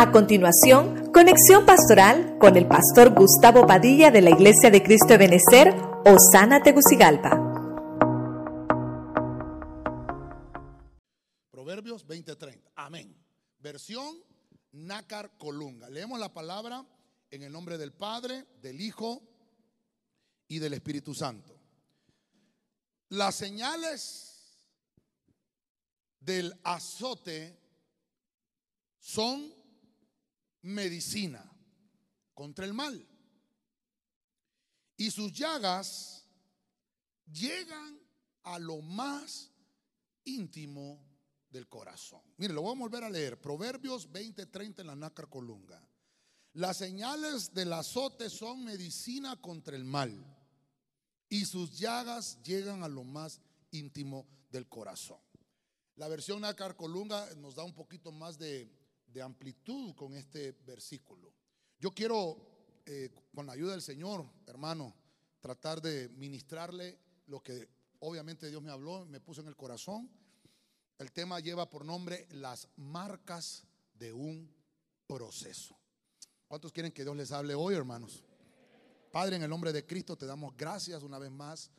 A continuación, conexión pastoral con el pastor Gustavo Padilla de la Iglesia de Cristo de Benecer, Osana Tegucigalpa. Proverbios 20:30. Amén. Versión Nácar Colunga. Leemos la palabra en el nombre del Padre, del Hijo y del Espíritu Santo. Las señales del azote son medicina contra el mal. Y sus llagas llegan a lo más íntimo del corazón. Mire, lo voy a volver a leer. Proverbios 20:30 en la Nácar Colunga. Las señales del azote son medicina contra el mal. Y sus llagas llegan a lo más íntimo del corazón. La versión Nácar Colunga nos da un poquito más de de amplitud con este versículo. Yo quiero, eh, con la ayuda del Señor, hermano, tratar de ministrarle lo que obviamente Dios me habló, me puso en el corazón. El tema lleva por nombre las marcas de un proceso. ¿Cuántos quieren que Dios les hable hoy, hermanos? Padre, en el nombre de Cristo te damos gracias una vez más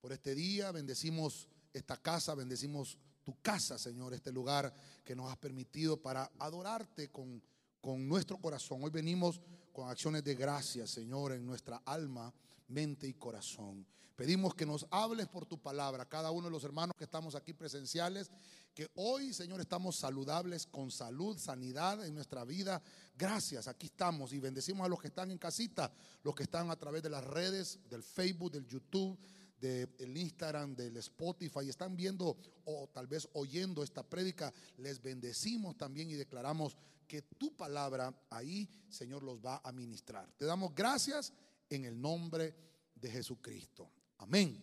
por este día. Bendecimos esta casa, bendecimos tu casa, Señor, este lugar que nos has permitido para adorarte con, con nuestro corazón. Hoy venimos con acciones de gracia, Señor, en nuestra alma, mente y corazón. Pedimos que nos hables por tu palabra, cada uno de los hermanos que estamos aquí presenciales, que hoy, Señor, estamos saludables, con salud, sanidad en nuestra vida. Gracias, aquí estamos y bendecimos a los que están en casita, los que están a través de las redes, del Facebook, del YouTube, del Instagram, del Spotify, están viendo o tal vez oyendo esta prédica, les bendecimos también y declaramos que tu palabra ahí, Señor, los va a ministrar. Te damos gracias en el nombre de Jesucristo. Amén.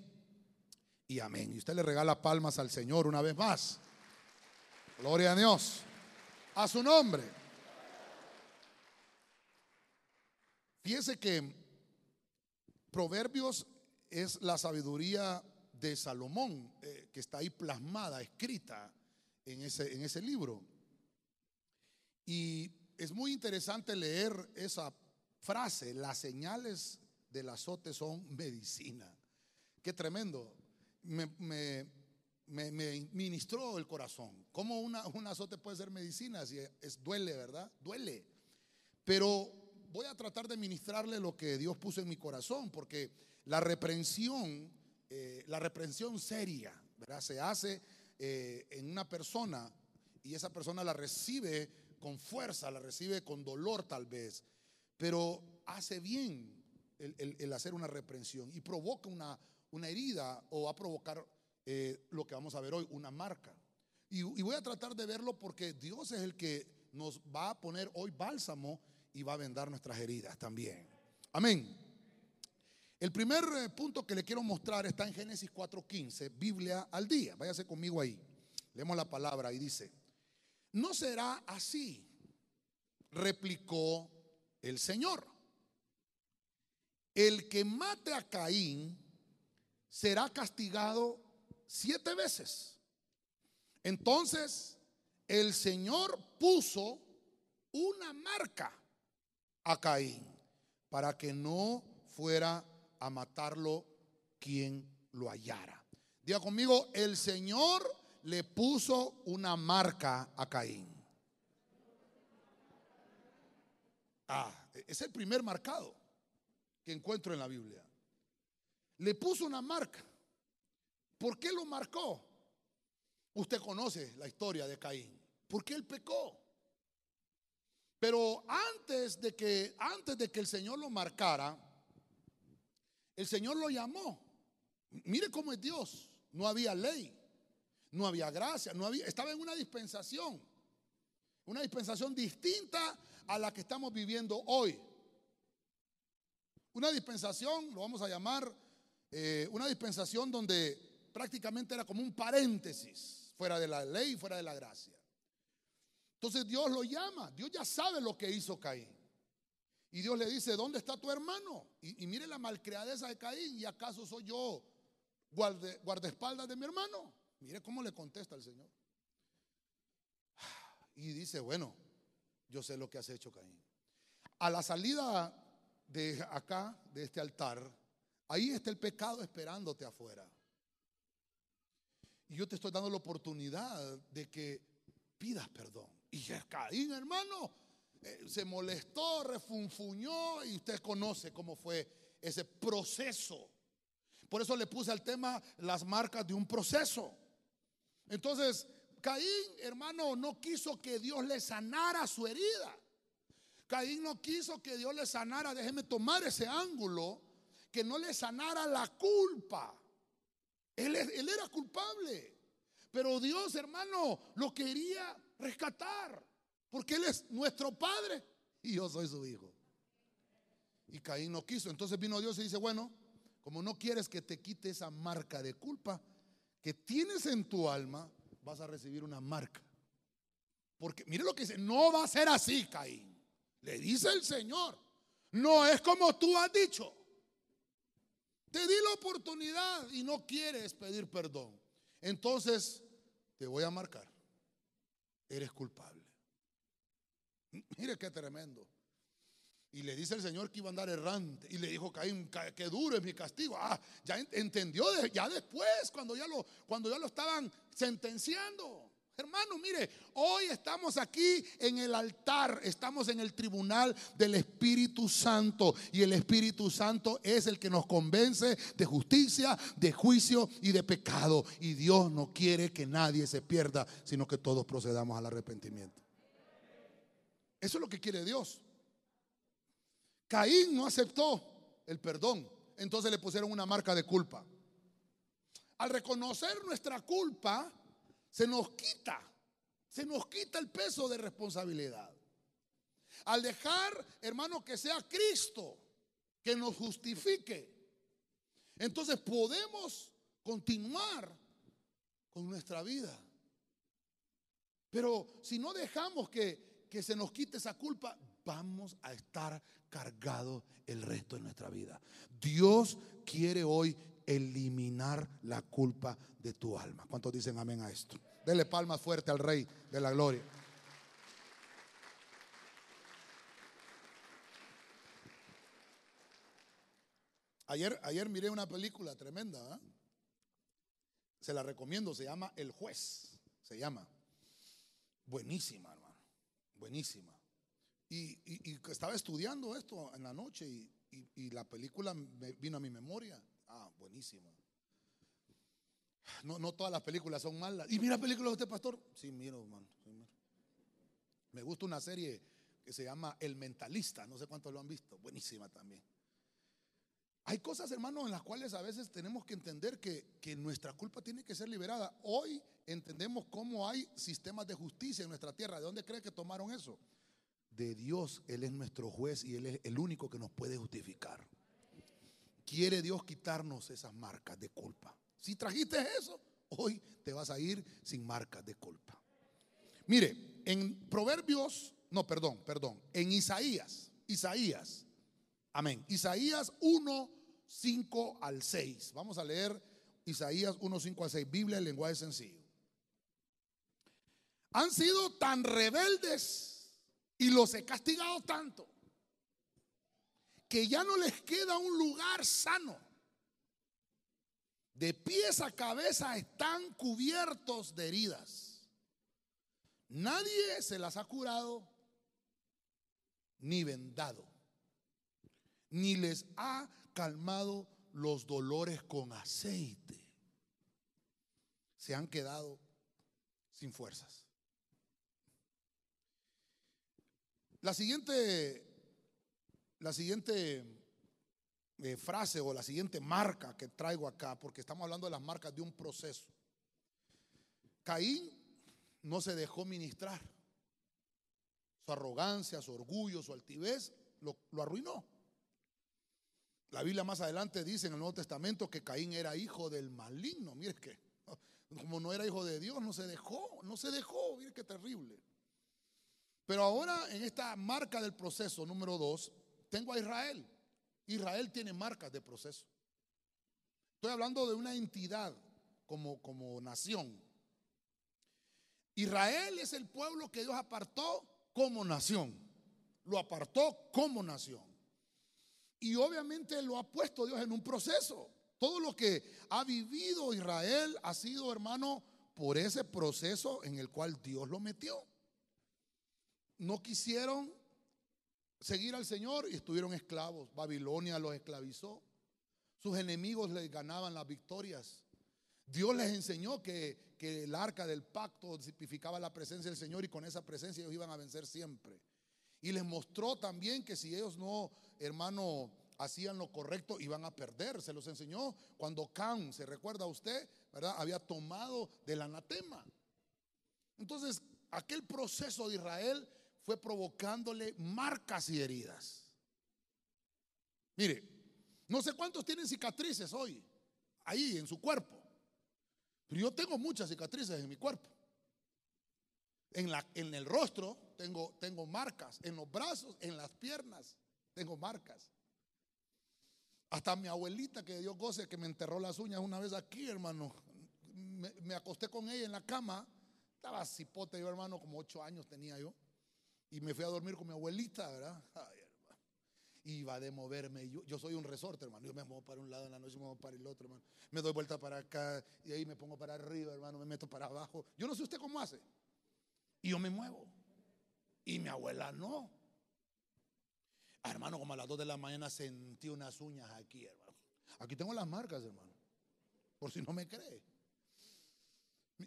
Y amén. Y usted le regala palmas al Señor una vez más. Gloria a Dios. A su nombre. Fíjese que Proverbios es la sabiduría de Salomón, eh, que está ahí plasmada, escrita en ese, en ese libro. Y es muy interesante leer esa frase, las señales del azote son medicina. Qué tremendo. Me, me, ministró el corazón. ¿Cómo una, un azote puede ser medicina? Si es, duele, ¿verdad? Duele. Pero voy a tratar de ministrarle lo que Dios puso en mi corazón, porque la reprensión, eh, la reprensión seria, ¿verdad? Se hace eh, en una persona y esa persona la recibe con fuerza, la recibe con dolor tal vez, pero hace bien el, hacer una reprensión y provoca una, una herida o va a provocar eh, lo que vamos a ver hoy, una marca. Y, y, voy a tratar de verlo porque Dios es el que nos va a poner hoy bálsamo y va a vendar nuestras heridas también. Amén. El primer eh, punto que le quiero mostrar está en Génesis 4:15, Biblia al día. Váyase conmigo ahí. Leemos la palabra y dice, no será así, replicó el Señor. El que mate a Caín será castigado siete veces. Entonces el Señor puso una marca a Caín para que no fuera a matarlo quien lo hallara. Diga conmigo, el Señor le puso una marca a Caín. Ah, es el primer marcado que encuentro en la Biblia. Le puso una marca. ¿Por qué lo marcó? Usted conoce la historia de Caín. Porque él pecó. Pero antes de que antes de que el Señor lo marcara, el Señor lo llamó. Mire cómo es Dios. No había ley, no había gracia, no había, estaba en una dispensación. Una dispensación distinta a la que estamos viviendo hoy. Una dispensación, lo vamos a llamar, eh, una dispensación donde prácticamente era como un paréntesis, fuera de la ley, fuera de la gracia. Entonces Dios lo llama, Dios ya sabe lo que hizo Caín. Y Dios le dice, ¿dónde está tu hermano? Y, mire la malcriadeza de Caín. ¿Y acaso soy yo guardaespaldas de mi hermano? Mire cómo le contesta el Señor. Y dice, bueno, yo sé lo que has hecho, Caín. A la salida de acá, de este altar, ahí está el pecado esperándote afuera. Y yo te estoy dando la oportunidad de que pidas perdón. Y Caín, hermano, eh, se molestó, refunfuñó y usted conoce cómo fue ese proceso. Por eso le puse al tema las marcas de un proceso. Entonces, Caín, hermano, no quiso que Dios le sanara su herida. Caín no quiso que Dios le sanara, déjeme tomar ese ángulo, que no le sanara la culpa. Él, él era culpable. Pero Dios, hermano, lo quería rescatar. Porque Él es nuestro Padre y yo soy su hijo. Y Caín no quiso. Entonces vino Dios y dice, bueno, como no quieres que te quite esa marca de culpa que tienes en tu alma, vas a recibir una marca. Porque mire lo que dice, no va a ser así, Caín. Le dice el Señor, no es como tú has dicho. Te di la oportunidad y no quieres pedir perdón. Entonces te voy a marcar. Eres culpable. Mire qué tremendo. Y le dice el Señor que iba a andar errante. Y le dijo, Caín, que duro es mi castigo. Ah, ya entendió ya después, cuando ya lo, cuando ya lo estaban sentenciando. Hermano, mire, hoy estamos aquí en el altar, estamos en el tribunal del Espíritu Santo y el Espíritu Santo es el que nos convence de justicia, de juicio y de pecado. Y Dios no quiere que nadie se pierda, sino que todos procedamos al arrepentimiento. Eso es lo que quiere Dios. Caín no aceptó el perdón, entonces le pusieron una marca de culpa. Al reconocer nuestra culpa, se nos quita, se nos quita el peso de responsabilidad. Al dejar, hermano, que sea Cristo que nos justifique, entonces podemos continuar con nuestra vida. Pero si no dejamos que, que se nos quite esa culpa, vamos a estar cargados el resto de nuestra vida. Dios quiere hoy eliminar la culpa de tu alma. ¿Cuántos dicen amén a esto? Dele palmas fuerte al Rey de la Gloria. Ayer, ayer miré una película tremenda. ¿ah? Se la recomiendo, se llama El Juez. Se llama. Buenísima. Buenísima. Y, estaba estudiando esto en la noche y, y la película me vino a mi memoria. Ah, buenísima. No, no todas las películas son malas. ¿Y mira películas de usted, pastor? Sí, miro, hermano. Me gusta una serie que se llama El Mentalista. No sé cuántos lo han visto. Buenísima también. Hay cosas, hermano, en las cuales a veces tenemos que entender que, que, nuestra culpa tiene que ser liberada. Hoy entendemos cómo hay sistemas de justicia en nuestra tierra. ¿De dónde cree que tomaron eso? De Dios. Él es nuestro juez y Él es el único que nos puede justificar. Quiere Dios quitarnos esas marcas de culpa. Si trajiste eso, hoy te vas a ir sin marcas de culpa. Mire, en Proverbios, no, perdón, perdón, en Isaías, Isaías, amén. Isaías 1, 5 al 6. Vamos a leer Isaías 1, 5 al 6, Biblia en lenguaje sencillo. Han sido tan rebeldes y los he castigado tanto que ya no les queda un lugar sano. De pies a cabeza están cubiertos de heridas. Nadie se las ha curado ni vendado, ni les ha calmado los dolores con aceite. Se han quedado sin fuerzas. La siguiente la siguiente eh, frase o la siguiente marca que traigo acá, porque estamos hablando de las marcas de un proceso. Caín no se dejó ministrar. Su arrogancia, su orgullo, su altivez lo, lo arruinó. La Biblia más adelante dice en el Nuevo Testamento que Caín era hijo del maligno. Mire que como no era hijo de Dios, no se dejó, no se dejó. Mire qué terrible. Pero ahora en esta marca del proceso número dos, tengo a Israel. Israel tiene marcas de proceso. Estoy hablando de una entidad como, como nación. Israel es el pueblo que Dios apartó como nación. Lo apartó como nación. Y obviamente lo ha puesto Dios en un proceso. Todo lo que ha vivido Israel ha sido, hermano, por ese proceso en el cual Dios lo metió. No quisieron seguir al Señor y estuvieron esclavos. Babilonia los esclavizó. Sus enemigos les ganaban las victorias. Dios les enseñó que, el arca del pacto significaba la presencia del Señor y con esa presencia ellos iban a vencer siempre. Y les mostró también que si ellos no, hermano, hacían lo correcto, iban a perder. Se los enseñó cuando Can, se recuerda usted, ¿verdad? Había tomado del anatema. Entonces, aquel proceso de Israel fue provocándole marcas y heridas. Mire, no sé cuántos tienen cicatrices hoy, ahí en su cuerpo. Pero yo tengo muchas cicatrices en mi cuerpo. En, la, en el rostro tengo, tengo marcas, en los brazos, en las piernas tengo marcas. Hasta mi abuelita que dio goce, que me enterró las uñas una vez aquí, hermano. Me, acosté con ella en la cama. Estaba cipote yo, hermano, como ocho años tenía yo. Y me fui a dormir con mi abuelita, ¿verdad? iba de moverme. Yo, yo soy un resorte, hermano. Yo me muevo para un lado en la noche, me muevo para el otro, hermano. Me doy vuelta para acá y ahí me pongo para arriba, hermano. Me meto para abajo. Yo no sé usted cómo hace. Y yo me muevo. Y mi abuela no. Hermano, como a las 2 de la mañana sentí unas uñas aquí, hermano. Aquí tengo las marcas, hermano. Por si no me cree.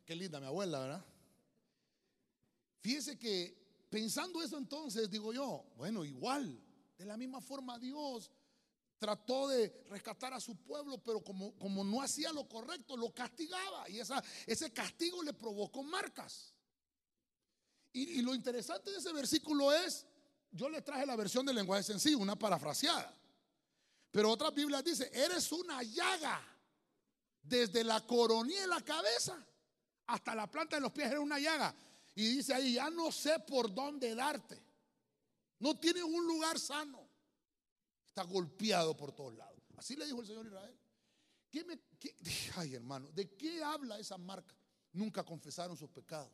Qué linda mi abuela, ¿verdad? Fíjese que pensando eso entonces, digo yo, bueno, igual, de la misma forma Dios trató de rescatar a su pueblo, pero como, como no hacía lo correcto, lo castigaba. Y esa, ese castigo le provocó marcas. Y, lo interesante de ese versículo es, yo le traje la versión del lenguaje sencillo, una parafraseada. Pero otras Biblias dice, eres una llaga. Desde la coronilla de la cabeza hasta la planta de los pies era una llaga. Y dice ahí, ya no sé por dónde darte. No tiene un lugar sano. Está golpeado por todos lados. Así le dijo el Señor Israel. ¿Qué me, ay, hermano, ¿de qué habla esa marca? Nunca confesaron sus pecados.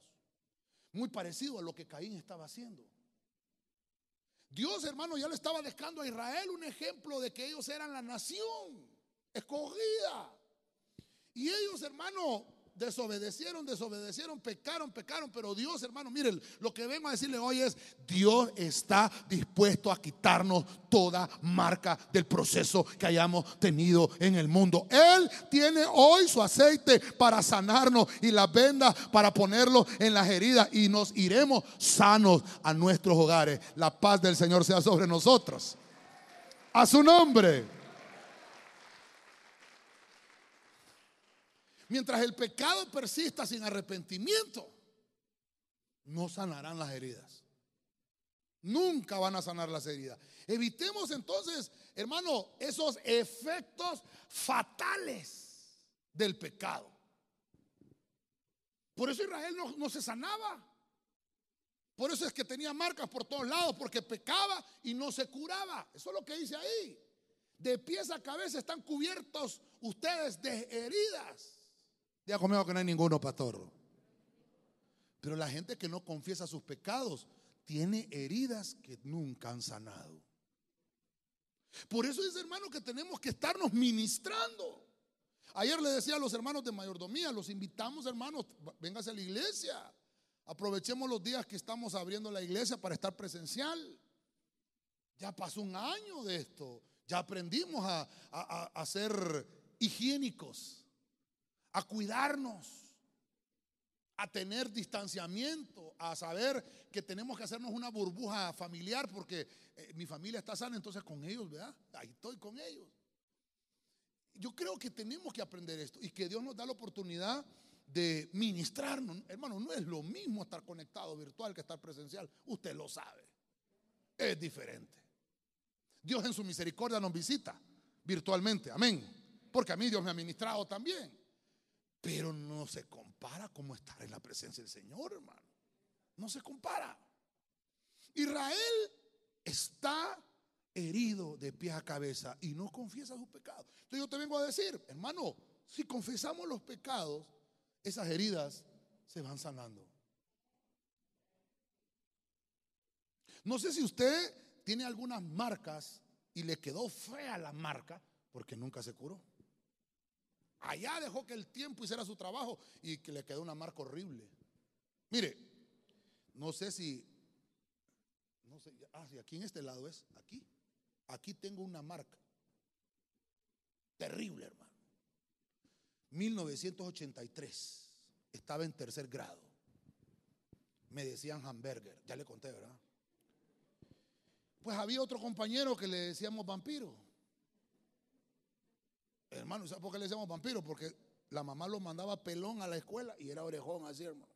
Muy parecido a lo que Caín estaba haciendo. Dios, hermano, ya le estaba dejando a Israel un ejemplo de que ellos eran la nación escogida. Y ellos, hermano, desobedecieron, desobedecieron, pecaron, pecaron, pero Dios, hermano, miren, lo que vengo a decirle hoy es, Dios está dispuesto a quitarnos toda marca del proceso que hayamos tenido en el mundo. Él tiene hoy su aceite para sanarnos y las vendas para ponerlo en las heridas y nos iremos sanos a nuestros hogares. La paz del Señor sea sobre nosotros. A su nombre. Mientras el pecado persista sin arrepentimiento, no sanarán las heridas. Nunca van a sanar las heridas. Evitemos entonces, hermano, esos efectos fatales del pecado. Por eso Israel no, no, se sanaba. Por eso es que tenía marcas por todos lados, porque pecaba y no se curaba. Eso es lo que dice ahí. De pies a cabeza están cubiertos ustedes de heridas. Ya conmigo que no hay ninguno, pastor. Pero la gente que no confiesa sus pecados tiene heridas que nunca han sanado. Por eso es, hermano, que tenemos que estarnos ministrando. Ayer le decía a los hermanos de mayordomía, los invitamos, hermanos, véngase a la iglesia. Aprovechemos los días que estamos abriendo la iglesia para estar presencial. Ya pasó un año de esto. Ya aprendimos a, a, a ser higiénicos a cuidarnos, a tener distanciamiento, a saber que tenemos que hacernos una burbuja familiar porque eh, mi familia está sana, entonces con ellos, ¿verdad? Ahí estoy con ellos. Yo creo que tenemos que aprender esto y que Dios nos da la oportunidad de ministrarnos. Hermano, no es lo mismo estar conectado virtual que estar presencial. Usted lo sabe. Es diferente. Dios en su misericordia nos visita virtualmente. Amén. Porque a mí Dios me ha ministrado también. Pero no se compara como estar en la presencia del Señor, hermano. No se compara. Israel está herido de pie a cabeza y no confiesa sus pecados. Entonces yo te vengo a decir, hermano, si confesamos los pecados, esas heridas se van sanando. No sé si usted tiene algunas marcas y le quedó fea la marca porque nunca se curó. Allá dejó que el tiempo hiciera su trabajo y que le quedó una marca horrible. Mire, no sé si, no sé, ah, si aquí en este lado es, aquí, aquí tengo una marca. Terrible, hermano. 1983, estaba en tercer grado. Me decían hamburger, ya le conté, ¿verdad? Pues había otro compañero que le decíamos vampiro. Hermano, ¿sabes por qué le decíamos vampiro? Porque la mamá lo mandaba pelón a la escuela y era orejón así, hermano.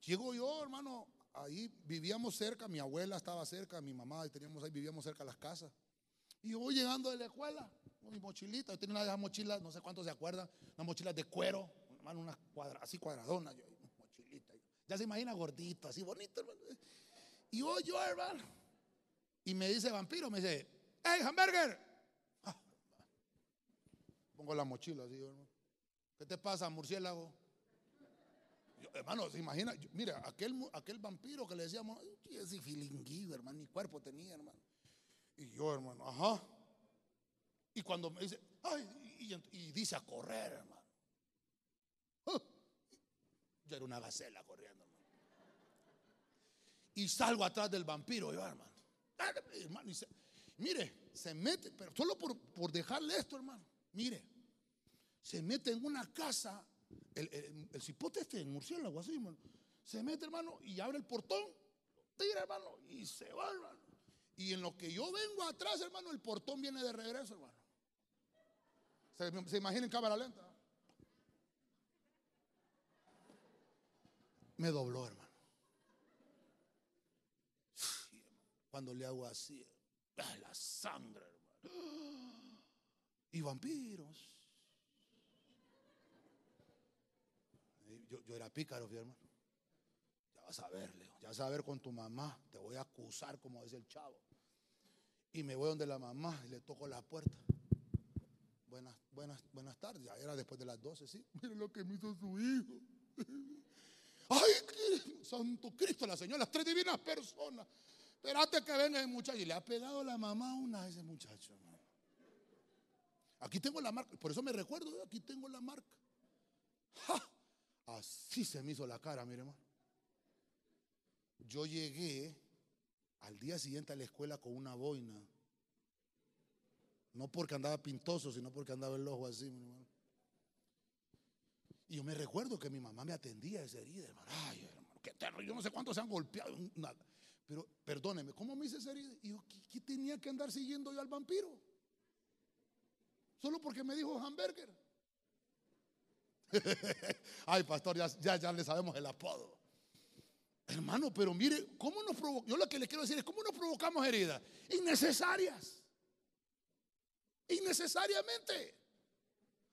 Llego yo, hermano, ahí vivíamos cerca, mi abuela estaba cerca, mi mamá, y teníamos ahí, vivíamos cerca de las casas. Y yo voy llegando de la escuela con mi mochilita. Yo tenía una de esas mochilas, no sé cuántos se acuerdan, unas mochilas de cuero, hermano, unas cuadra, así cuadradonas. Yo, mochilita. Ya se imagina gordito, así bonito, hermano. Y voy yo, hermano. Y me dice vampiro, me dice, hey, hamburger. Pongo la mochila así, hermano. ¿Qué te pasa, murciélago? hermano, se imagina, mira, aquel, aquel vampiro que le decíamos, ese filinguido, hermano, mi cuerpo tenía, hermano. Y yo, hermano, ajá. Y cuando me dice, ay, y, dice a correr, hermano. ¡Ah! Yo era una gacela corriendo, hermano. Y salgo atrás del vampiro, yo, hermano. hermano mire, se mete, pero solo por, por dejarle esto, hermano. Mire, se mete en una casa el, el, cipote este, el murciélago, así, hermano. Se mete, hermano, y abre el portón, tira, hermano, y se va, hermano. Y en lo que yo vengo atrás, hermano, el portón viene de regreso, hermano. Se, se imagina en cámara lenta. Me dobló, hermano. Cuando le hago así, la sangre, hermano. Y vampiros. Yo, era pícaro, hermano. Ya vas a ver, Leo, ya vas a ver con tu mamá. Te voy a acusar, como dice el chavo. Y me voy donde la mamá y le toco la puerta. Buenas, buenas, buenas tardes. Ya era después de las 12, sí. Mire lo que me hizo su hijo. Ay, santo Cristo, la señora, las tres divinas personas. Espérate que venga el muchacho. Y le ha pegado la mamá una a ese muchacho, Aquí tengo la marca. Por eso me recuerdo, aquí tengo la marca. ¡Ja! Así se me hizo la cara, mire hermano. Yo llegué al día siguiente a la escuela con una boina. No porque andaba pintoso, sino porque andaba el ojo así, mi hermano. Y yo me recuerdo que mi mamá me atendía esa herida, hermano. Ay, hermano, qué terrible. Yo no sé cuántos se han golpeado. Nada. Pero perdóneme, ¿cómo me hice esa herida? Y yo, ¿qué, tenía que andar siguiendo yo al vampiro? Solo porque me dijo hamburger. Ay, pastor, ya, ya, le sabemos el apodo. Hermano, pero mire, ¿cómo nos? Yo lo que le quiero decir es, ¿cómo nos provocamos heridas? Innecesarias. Innecesariamente.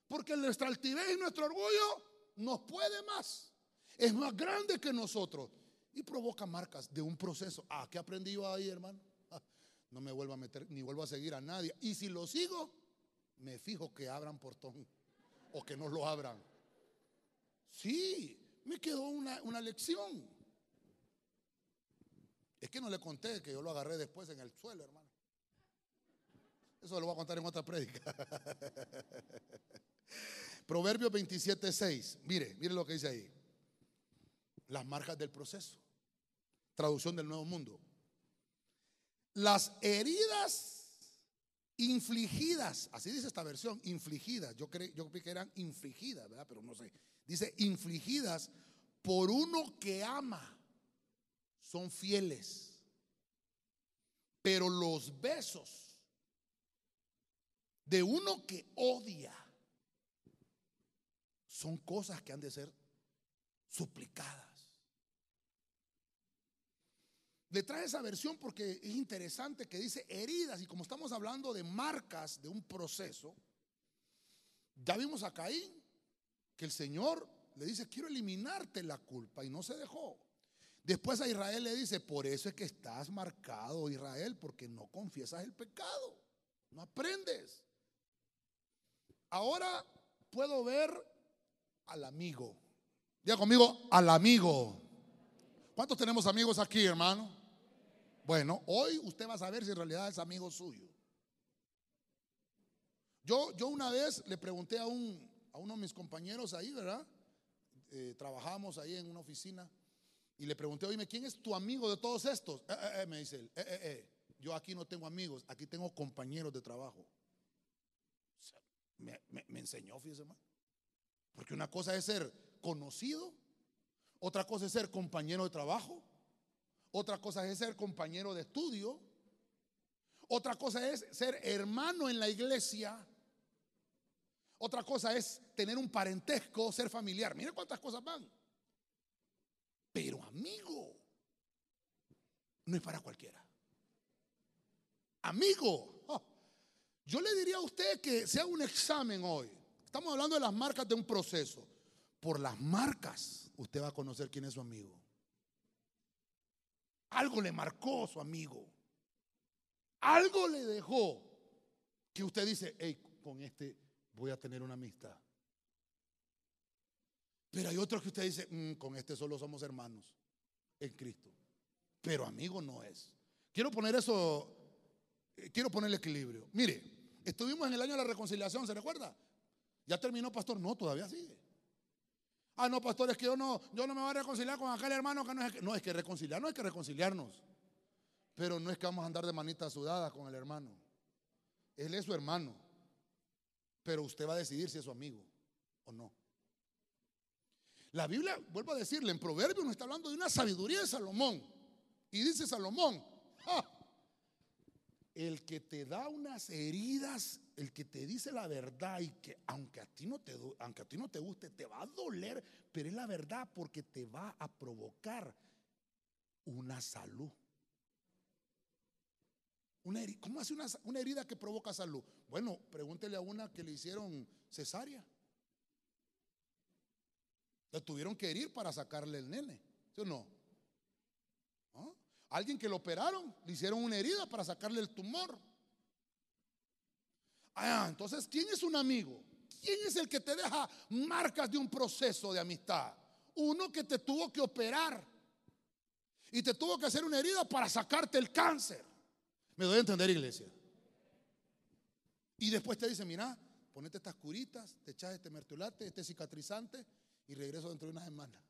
Porque nuestra altivez y nuestro orgullo nos puede más. Es más grande que nosotros. Y provoca marcas de un proceso. Ah, ¿qué aprendí yo ahí, hermano? Ah, no me vuelvo a meter, ni vuelvo a seguir a nadie. Y si lo sigo, me fijo que abran portón o que no lo abran. Sí, me quedó una, lección. Es que no le conté que yo lo agarré después en el suelo, hermano. Eso lo voy a contar en otra prédica. Proverbios 27, 6. Mire, mire lo que dice ahí. Las marcas del proceso. Traducción del Nuevo Mundo. Las heridas infligidas, así dice esta versión, infligidas. Yo creí, yo que eran infligidas, ¿verdad? Pero no sé. Dice, infligidas por uno que ama, son fieles. Pero los besos de uno que odia son cosas que han de ser suplicadas. Le trae esa versión porque es interesante que dice heridas y como estamos hablando de marcas de un proceso, ya vimos a Caín que el Señor le dice, quiero eliminarte la culpa y no se dejó. Después a Israel le dice, por eso es que estás marcado, Israel, porque no confiesas el pecado, no aprendes. Ahora puedo ver al amigo. Diga conmigo, al amigo. ¿Cuántos tenemos amigos aquí, hermano? Bueno, hoy usted va a saber si en realidad es amigo suyo. Yo, yo una vez le pregunté a, un, a uno de mis compañeros ahí, ¿verdad? Eh, trabajamos ahí en una oficina y le pregunté, oye, ¿quién es tu amigo de todos estos? Eh, eh, me dice él, yo aquí no tengo amigos, aquí tengo compañeros de trabajo. Me- me enseñó, fíjese más. Porque una cosa es ser conocido, otra cosa es ser compañero de trabajo, otra cosa es ser compañero de estudio, otra cosa es ser hermano en la iglesia, otra cosa es tener un parentesco, ser familiar. Mire cuántas cosas van. Pero amigo no es para cualquiera. Amigo, oh, yo le diría a usted que sea un examen hoy. Estamos hablando de las marcas de un proceso. Por las marcas usted va a conocer quién es su amigo. Algo le marcó su amigo. Algo le dejó que usted dice, hey, con este voy a tener una amistad. Pero hay otros que usted dice, "Mm, con este solo somos hermanos en Cristo. Pero amigo no es. Quiero poner eso, eh, quiero ponerle equilibrio. Mire, estuvimos en el año de la reconciliación, ¿se recuerda? ¿Ya terminó, pastor? No, todavía sigue. Ah, no, pastor, es que yo no, yo no me voy a reconciliar con aquel hermano no es. No, es que reconciliar, no hay que reconciliarnos. Pero no es que vamos a andar de manita sudada con el hermano. Él es su hermano. Pero usted va a decidir si es su amigo o no. La Biblia, vuelvo a decirle, en Proverbios nos está hablando de una sabiduría de Salomón. Y dice Salomón, "Ja, el que te da unas heridas, el que te dice la verdad y que aunque a ti no te aunque a ti no te guste, te va a doler, pero es la verdad porque te va a provocar una salud. Una heri- ¿Cómo hace una, una herida que provoca salud? Bueno, pregúntele a una que le hicieron cesárea. Le tuvieron que herir para sacarle el nene, ¿sí o no? ¿Ah? Alguien que lo operaron, le hicieron una herida para sacarle el tumor. Ah, entonces, ¿quién es un amigo? ¿Quién es el que te deja marcas de un proceso de amistad? Uno que te tuvo que operar y te tuvo que hacer una herida para sacarte el cáncer. ¿Me doy a entender, iglesia? Y después te dice, mira, ponete estas curitas, te echas este mertiolate, este cicatrizante y regreso dentro de una semana.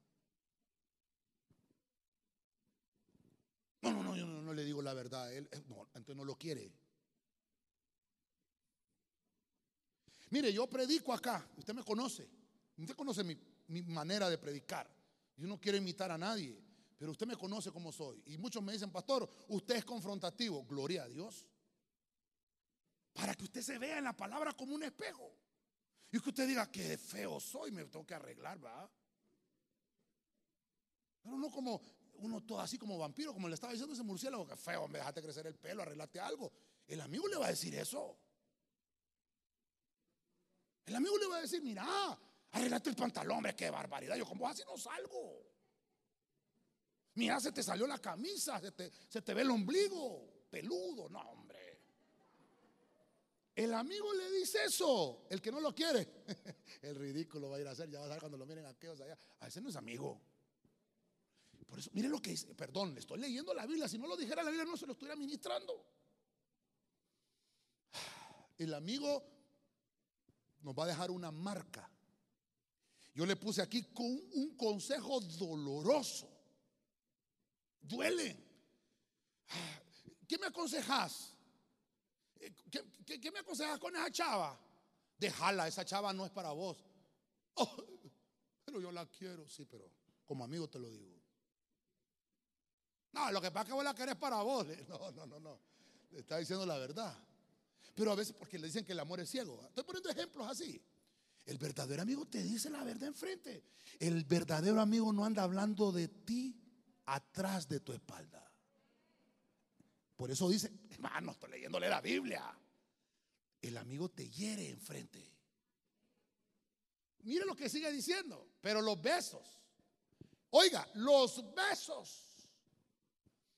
No, no, no, yo no, no le digo la verdad. Él, él no, entonces no lo quiere. Mire, yo predico acá. Usted me conoce. Usted conoce mi, mi manera de predicar. Yo no quiero imitar a nadie. Pero usted me conoce como soy. Y muchos me dicen, pastor, usted es confrontativo. Gloria a Dios. Para que usted se vea en la palabra como un espejo. Y que usted diga, qué feo soy, me tengo que arreglar, ¿verdad? Pero no como uno todo así como vampiro, como le estaba diciendo ese murciélago, que feo, me dejaste crecer el pelo, arreglate algo. El amigo le va a decir eso. El amigo le va a decir, mira, arreglate el pantalón, hombre, qué barbaridad. Yo con vos así no salgo. Mira, se te salió la camisa, se te, se te ve el ombligo, peludo, no, hombre. El amigo le dice eso, el que no lo quiere. El ridículo va a ir a hacer, ya va a ver cuando lo miren aquellos allá. A ese no es amigo. Por eso, mire lo que dice, perdón, le estoy leyendo la Biblia. Si no lo dijera la Biblia, no se lo estuviera ministrando. El amigo nos va a dejar una marca. Yo le puse aquí con un consejo doloroso. Duele. ¿Qué me aconsejas? ¿Qué, qué, qué me aconsejas con esa chava? Déjala, esa chava no es para vos. Oh, pero yo la quiero, sí, pero como amigo te lo digo. No, lo que pasa es que vos la querés para vos. No, no, no, no. Le está diciendo la verdad. Pero a veces porque le dicen que el amor es ciego. Estoy poniendo ejemplos así. El verdadero amigo te dice la verdad enfrente. El verdadero amigo no anda hablando de ti atrás de tu espalda. Por eso dice, hermano, estoy leyéndole la Biblia. El amigo te hiere enfrente. Mire lo que sigue diciendo. Pero los besos. Oiga, los besos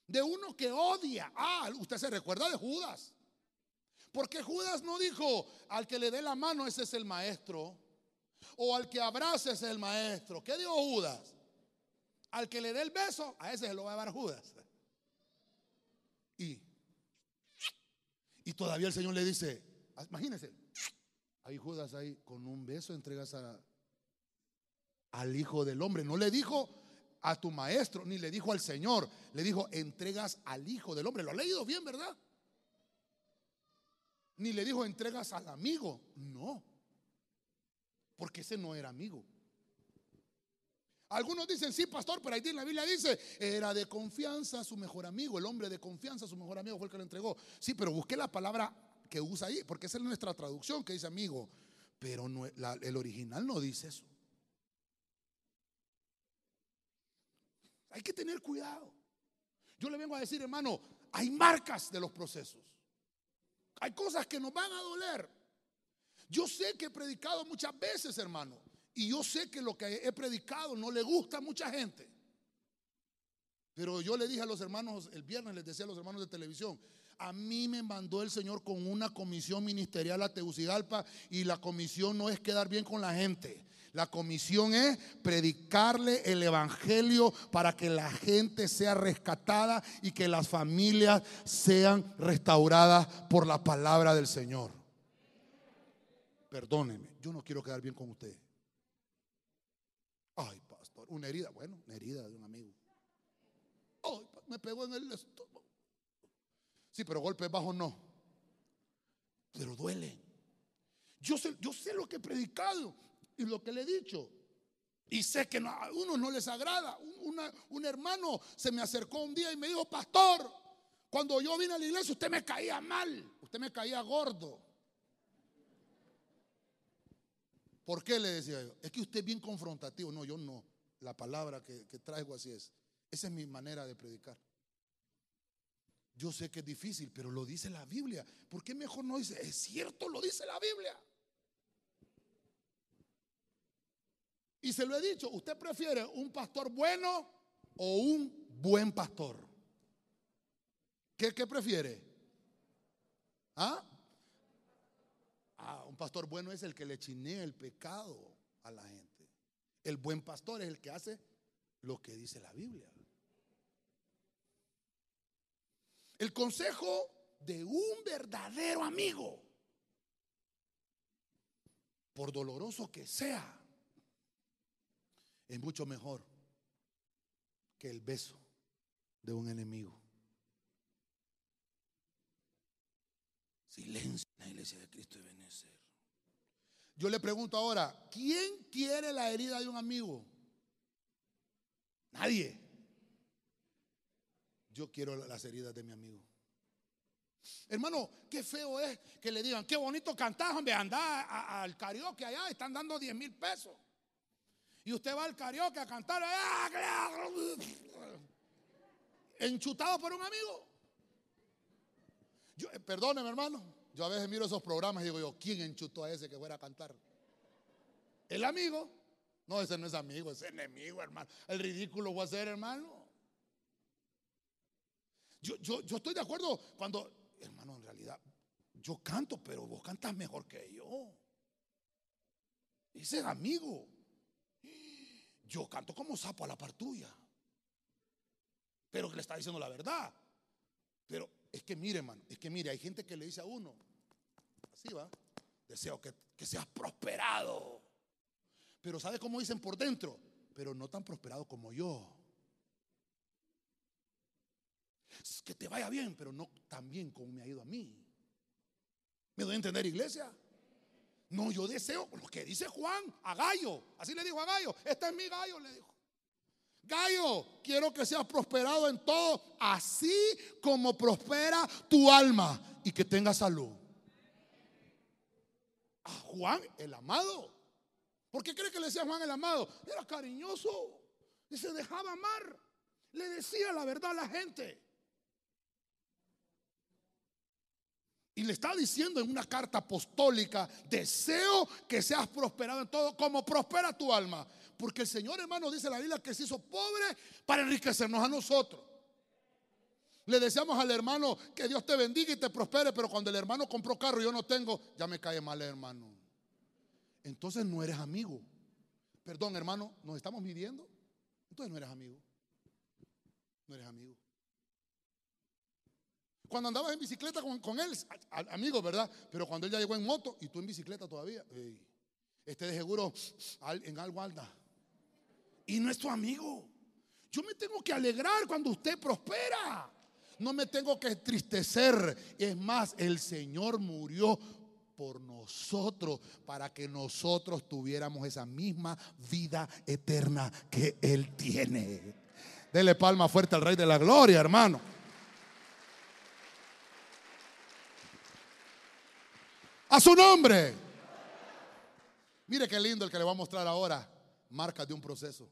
de uno que odia. Ah, usted se recuerda de Judas. Porque Judas no dijo, al que le dé la mano ese es el maestro. O al que abrace es el maestro. ¿Qué dijo Judas? Al que le dé el beso, a ese se lo va a dar Judas. Y, y todavía el Señor le dice, imagínense, hay Judas ahí, con un beso entregas al Hijo del Hombre. No le dijo a tu maestro, ni le dijo al Señor, le dijo, entregas al Hijo del Hombre. Lo ha leído bien, ¿verdad? Ni le dijo, entregas al amigo. No, porque ese no era amigo. Algunos dicen, sí, pastor, pero ahí en la Biblia dice, era de confianza su mejor amigo, el hombre de confianza, su mejor amigo fue el que lo entregó. Sí, pero busqué la palabra que usa ahí, porque esa es nuestra traducción que dice amigo, pero el original no dice eso. Hay que tener cuidado. Yo le vengo a decir, hermano, hay marcas de los procesos. Hay cosas que nos van a doler. Yo sé que he predicado muchas veces, hermano, y yo sé que lo que he predicado no le gusta a mucha gente. Pero yo le dije a los hermanos, el viernes les decía a los hermanos de televisión, a mí me mandó el Señor con una comisión ministerial a Tegucigalpa y la comisión no es quedar bien con la gente. La comisión es predicarle el Evangelio para que la gente sea rescatada y que las familias sean restauradas por la palabra del Señor. Perdóneme, yo no quiero quedar bien con usted. Ay, pastor, una herida. Bueno, una herida de un amigo. Ay, me pegó en el estómago. Sí, pero golpes bajos no. Pero duele. Yo sé, yo sé lo que he predicado y lo que le he dicho. Y sé que a uno no les agrada. un hermano se me acercó un día y me dijo, pastor, cuando yo vine a la iglesia usted me caía mal, usted me caía gordo. ¿Por qué le decía yo? Es que usted es bien confrontativo. No, yo no. La palabra que, traigo así es. Esa es mi manera de predicar. Yo sé que es difícil, pero lo dice la Biblia. ¿Por qué mejor no dice? Es cierto, lo dice la Biblia. Y se lo he dicho, ¿usted prefiere un pastor bueno o un buen pastor? ¿Qué, qué prefiere? ¿Ah? Ah, un pastor bueno es el que le chinea el pecado a la gente. El buen pastor es el que hace lo que dice la Biblia. El consejo de un verdadero amigo, por doloroso que sea, es mucho mejor que el beso de un enemigo. Silencio en la iglesia de Cristo de Benecer. Yo le pregunto ahora, ¿quién quiere la herida de un amigo? Nadie. Yo quiero las heridas de mi amigo. Hermano, qué feo es que le digan, qué bonito cantar, hombre, anda al karaoke allá, están dando 10 mil pesos. Y usted va al karaoke a cantar, ¡ah, enchutado por un amigo. Yo, eh, perdóneme, hermano. Yo a veces miro esos programas y digo yo, ¿quién enchutó a ese que fuera a cantar? ¿El amigo? No, ese no es amigo, es enemigo, hermano. El ridículo va a ser, hermano. Yo, yo, yo estoy de acuerdo cuando, hermano, en realidad, yo canto, pero vos cantas mejor que yo. Ese es amigo. Yo canto como sapo a la partuya. Pero que le está diciendo la verdad. Pero es que mire, hermano, es que mire, hay gente que le dice a uno, va, deseo que, seas prosperado. Pero ¿sabe cómo dicen por dentro? Pero no tan prosperado como yo. que te vaya bien, pero no tan bien como me ha ido a mí. ¿Me doy a entender, iglesia? No, yo deseo lo que dice Juan a Gallo. Así le dijo a Gallo. Este es mi gallo, le dijo. Gallo, quiero que seas prosperado en todo, así como prospera tu alma y que tengas salud. A Juan el amado. ¿Por qué cree que le decía Juan el amado? Era cariñoso y se dejaba amar. Le decía la verdad a la gente. Y le está diciendo en una carta apostólica, deseo que seas prosperado en todo como prospera tu alma. Porque el Señor hermano dice la Biblia que se hizo pobre para enriquecernos a nosotros. Le deseamos al hermano que Dios te bendiga y te prospere, pero cuando el hermano compró carro y yo no tengo, ya me cae mal hermano. Entonces no eres amigo. Perdón hermano, ¿nos estamos midiendo? Entonces no eres amigo. No eres amigo. Cuando andabas en bicicleta con, él, amigo, ¿verdad? Pero cuando él ya llegó en moto y tú en bicicleta todavía, este de seguro en algo anda. Y no es tu amigo. Yo me tengo que alegrar cuando usted prospera. No me tengo que entristecer. Es más, el Señor murió por nosotros para que nosotros tuviéramos esa misma vida eterna que Él tiene. Dele palma fuerte al Rey de la Gloria, hermano. A su nombre. Mire qué lindo el que le va a mostrar ahora. Marcas de un proceso.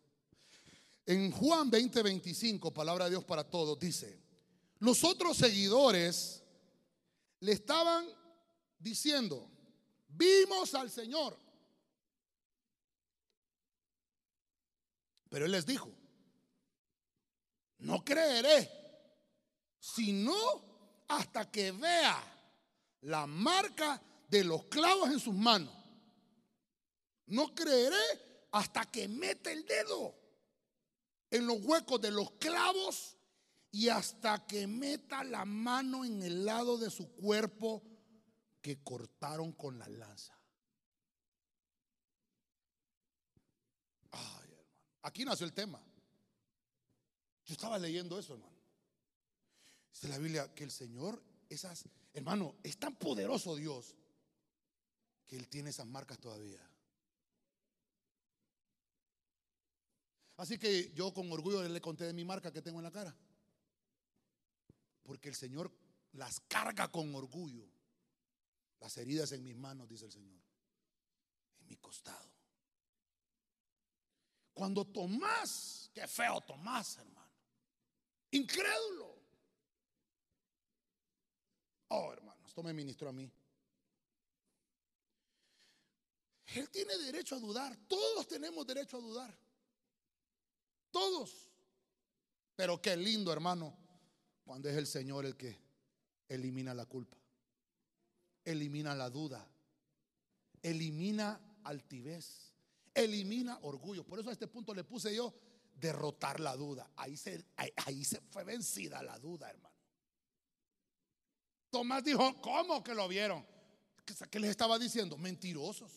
En Juan 20, 25, palabra de Dios para todos, dice, los otros seguidores le estaban diciendo, vimos al Señor. Pero Él les dijo, no creeré, sino hasta que vea la marca de los clavos en sus manos. No creeré hasta que mete el dedo en los huecos de los clavos y hasta que meta la mano en el lado de su cuerpo que cortaron con la lanza. Ay, hermano. Aquí nació el tema. Yo estaba leyendo eso, hermano. Dice la Biblia que el Señor, esas, hermano, es tan poderoso Dios que Él tiene esas marcas todavía. Así que yo con orgullo le conté de mi marca que tengo en la cara. Porque el Señor las carga con orgullo. Las heridas en mis manos, dice el Señor. En mi costado. Cuando Tomás, qué feo Tomás, hermano. Incrédulo. Oh, hermano, esto me ministró a mí. Él tiene derecho a dudar. Todos tenemos derecho a dudar. Todos. Pero qué lindo, hermano, cuando es el Señor el que elimina la culpa, elimina la duda, elimina altivez, elimina orgullo. Por eso a este punto le puse yo derrotar la duda. Ahí se, ahí, se fue vencida la duda, hermano. Tomás dijo, ¿cómo que lo vieron? ¿Qué les estaba diciendo? Mentirosos.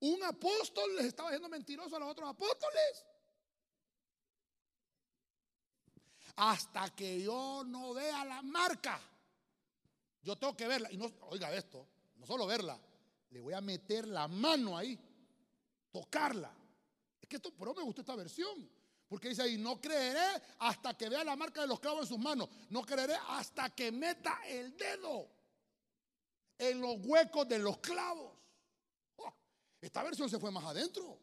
Un apóstol les estaba diciendo mentirosos a los otros apóstoles. Hasta que yo no vea la marca. Yo tengo que verla. Y no, oiga esto, no solo verla, le voy a meter la mano ahí, tocarla. Es que esto, pero me gustó esta versión. Porque dice ahí, no creeré hasta que vea la marca de los clavos en sus manos. No creeré hasta que meta el dedo en los huecos de los clavos. Oh, esta versión se fue más adentro.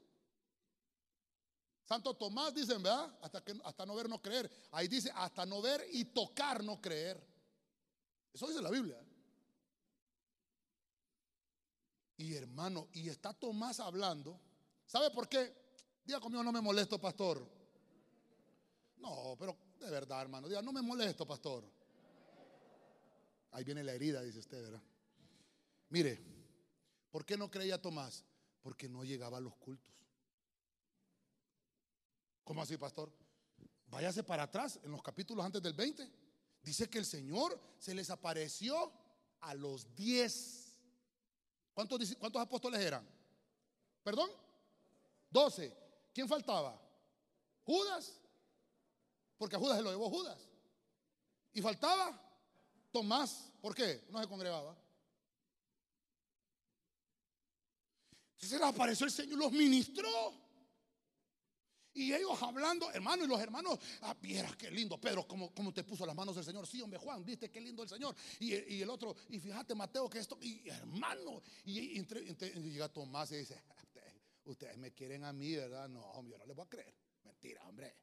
Santo Tomás dicen, ¿verdad? Hasta, que, hasta no ver, no creer. Ahí dice, hasta no ver y tocar, no creer. Eso dice la Biblia. Y hermano, y está Tomás hablando. ¿Sabe por qué? Diga conmigo, no me molesto, pastor. No, pero de verdad, hermano. Diga, no me molesto, pastor. Ahí viene la herida, dice usted, ¿verdad? Mire, ¿por qué no creía Tomás? Porque no llegaba a los cultos. ¿Cómo así, pastor? Váyase para atrás, en los capítulos antes del 20. Dice que el Señor se les apareció a los 10. ¿Cuántos, ¿Cuántos apóstoles eran? ¿Perdón? 12. ¿Quién faltaba? Judas. Porque a Judas se lo llevó Judas. Y faltaba Tomás. ¿Por qué? No se congregaba. Entonces se les apareció el Señor, los ministró. Y ellos hablando, hermano, y los hermanos, ah, vieras qué lindo, Pedro, como, te puso las manos el Señor. Sí, hombre, Juan, viste qué lindo el Señor. Y, el otro, y fíjate, Mateo, que esto, y hermano, y, llega Tomás y dice, ustedes, me quieren a mí, ¿verdad? No, hombre, yo no les voy a creer. Mentira, hombre.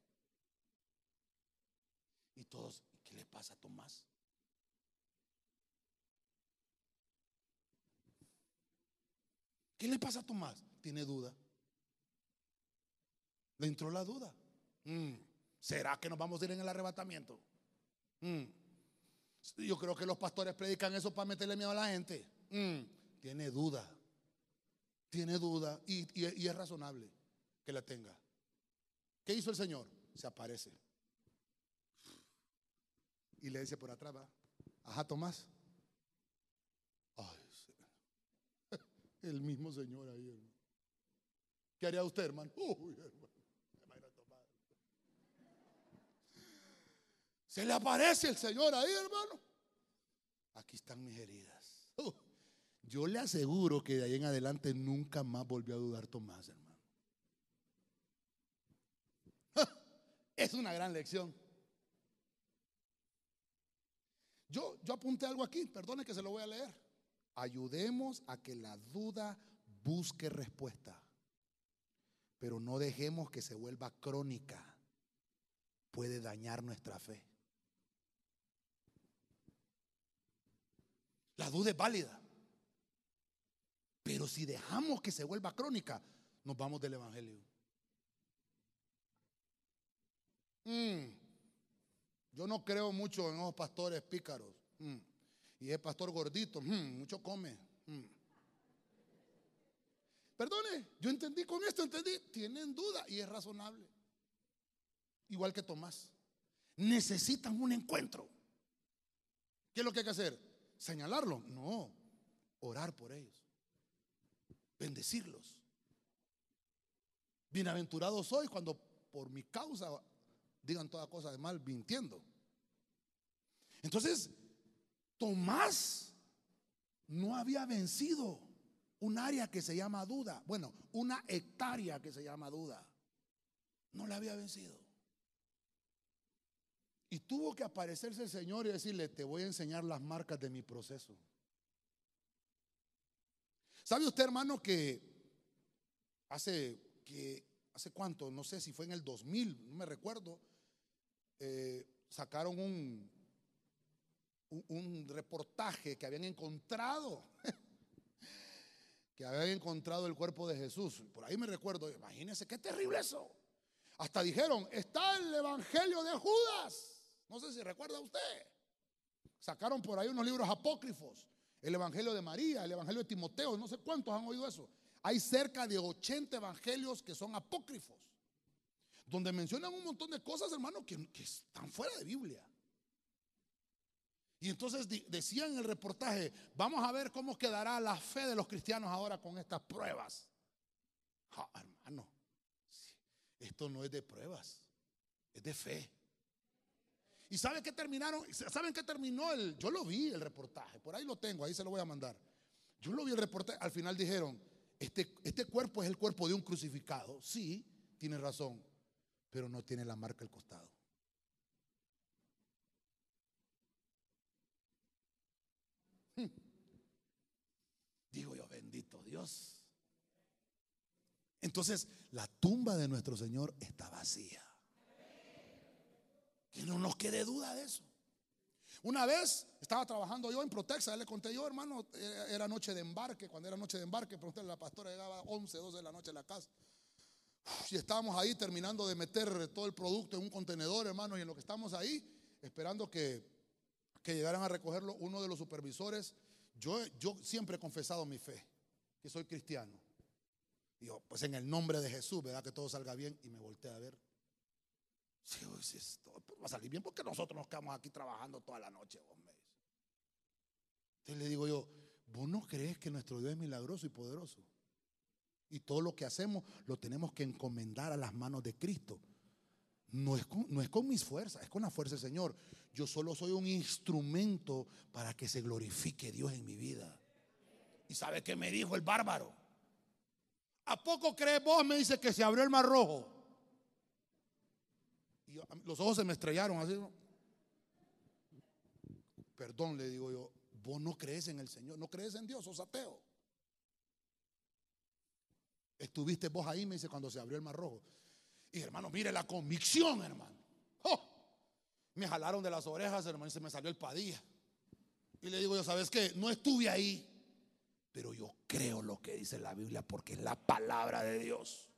Y todos, ¿qué le pasa a Tomás? ¿Qué le pasa a Tomás? Tiene duda. Le entró la duda. Mm. ¿Será que nos vamos a ir en el arrebatamiento? Mm. Yo creo que los pastores predican eso para meterle miedo a la gente. Mm. Tiene duda. Tiene duda y, es razonable que la tenga. ¿Qué hizo el Señor? Se aparece. Y le dice por atrás, ajá, Tomás. Ay, el mismo Señor ahí, hermano. ¿Qué haría usted, hermano? Uy, hermano. Se le aparece el Señor ahí, hermano. Aquí están mis heridas. Uh, yo le aseguro que de ahí en adelante nunca más volvió a dudar Tomás, hermano. Es una gran lección. Yo, yo apunté algo aquí, perdone que se lo voy a leer. Ayudemos a que la duda busque respuesta, pero no dejemos que se vuelva crónica. Puede dañar nuestra fe. La duda es válida. Pero si dejamos que se vuelva crónica, nos vamos del Evangelio. Mm. Yo no creo mucho en los pastores pícaros. Mm. Y es pastor gordito, mm, mucho come. Perdone, yo entendí con esto, entendí. Tienen duda y es razonable. Igual que Tomás. Necesitan un encuentro. ¿Qué es lo que hay que hacer? ¿Señalarlo? No. Orar por ellos. Bendecirlos. Bienaventurados soy cuando por mi causa digan toda cosa de mal mintiendo. Entonces, Tomás no había vencido un área que se llama duda. Bueno, una hectárea que se llama duda. No la había vencido. Y tuvo que aparecerse el Señor y decirle, te voy a enseñar las marcas de mi proceso. ¿Sabe usted, hermano, que hace, que, hace cuánto? No sé si fue en el 2000, no me recuerdo. Eh, sacaron un, un, reportaje que habían encontrado, que habían encontrado el cuerpo de Jesús. Por ahí me recuerdo, imagínense qué terrible eso. Hasta dijeron, está el Evangelio de Judas. No sé si recuerda usted. Sacaron por ahí unos libros apócrifos. El Evangelio de María, el Evangelio de Timoteo, no sé cuántos han oído eso. Hay cerca de 80 evangelios que son apócrifos, donde mencionan un montón de cosas, hermano, que, que están fuera de Biblia. Y entonces decían en el reportaje, vamos a ver cómo quedará la fe de los cristianos ahora con estas pruebas. hermano, esto no es de pruebas, es de fe. ¿Y saben qué terminaron? ¿Saben qué terminó el? Yo lo vi el reportaje, por ahí lo tengo, ahí se lo voy a mandar. Yo lo vi el reportaje, al final dijeron, este, este cuerpo es el cuerpo de un crucificado. Sí, tiene razón, pero no tiene la marca al costado. Hmm. Digo yo, bendito Dios. Entonces, la tumba de nuestro Señor está vacía. Que no nos quede duda de eso. Una vez estaba trabajando yo en Protexa, le conté yo, hermano, era noche de embarque, cuando era noche de embarque, pregunté a la pastora, llegaba 11, 12 de la noche a la casa. Y estábamos ahí terminando de meter todo el producto en un contenedor, hermano, y en lo que estamos ahí, esperando que, que llegaran a recogerlo uno de los supervisores. Yo, yo siempre he confesado mi fe, que soy cristiano. Y yo, pues en el nombre de Jesús, ¿verdad? Que todo salga bien. Y me volteé a ver Sí, esto va a salir bien porque nosotros nos quedamos aquí trabajando toda la noche. Entonces le digo yo, ¿vos no crees que nuestro Dios es milagroso y poderoso? Y todo lo que hacemos lo tenemos que encomendar a las manos de Cristo. No es, con, no es con mis fuerzas, es con la fuerza del Señor. Yo solo soy un instrumento para que se glorifique Dios en mi vida. ¿Y sabe qué me dijo el bárbaro? ¿A poco crees vos? Me dice que se abrió el mar rojo los ojos se me estrellaron así. Perdón, le digo yo, vos no crees en el Señor, no crees en Dios, sos ateo. Estuviste vos ahí, me dice, cuando se abrió el mar rojo. Y hermano, mire la convicción, hermano. ¡Oh! Me jalaron de las orejas, hermano, y se me salió el padilla. Y le digo yo, ¿sabes qué? No estuve ahí, pero yo creo lo que dice la Biblia porque es la palabra de Dios.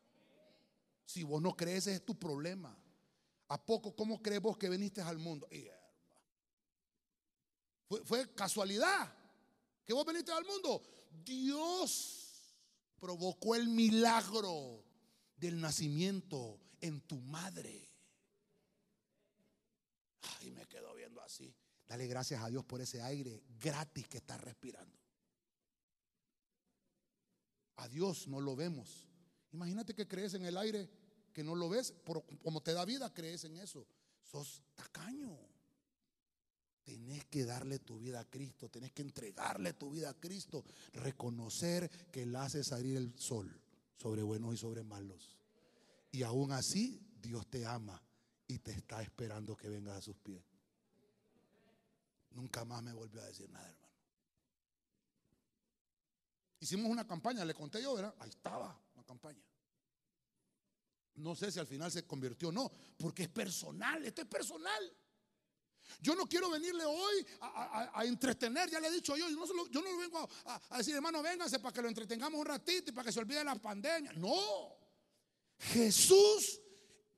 Si vos no crees, es tu problema. ¿A poco cómo crees vos que viniste al mundo? Fue, fue casualidad que vos viniste al mundo. Dios provocó el milagro del nacimiento en tu madre. Ay, me quedo viendo así. Dale gracias a Dios por ese aire gratis que estás respirando. A Dios no lo vemos. Imagínate que crees en el aire que no lo ves, como te da vida, crees en eso. Sos tacaño. Tenés que darle tu vida a Cristo, tenés que entregarle tu vida a Cristo, reconocer que Él hace salir el sol sobre buenos y sobre malos. Y aún así, Dios te ama y te está esperando que vengas a sus pies. Nunca más me volvió a decir nada, hermano. Hicimos una campaña, le conté yo, ¿verdad? Ahí estaba la campaña. No sé si al final se convirtió o no, porque es personal, esto es personal. Yo no quiero venirle hoy a, entretener, ya le he dicho yo, yo no, yo no vengo a, decir, hermano, véngase para que lo entretengamos un ratito y para que se olvide la pandemia. No, Jesús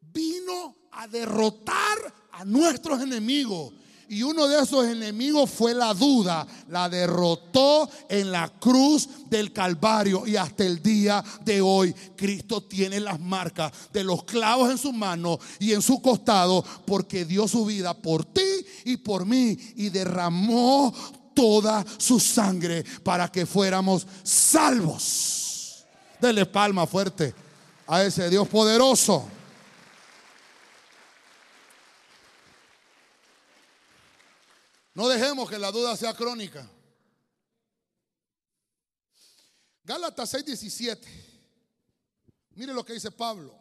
vino a derrotar a nuestros enemigos. Y uno de esos enemigos fue la duda. La derrotó en la cruz del Calvario. Y hasta el día de hoy Cristo tiene las marcas de los clavos en su mano y en su costado. Porque dio su vida por ti y por mí. Y derramó toda su sangre para que fuéramos salvos. Dele palma fuerte a ese Dios poderoso. No dejemos que la duda sea crónica. Gálatas 6:17. Mire lo que dice Pablo.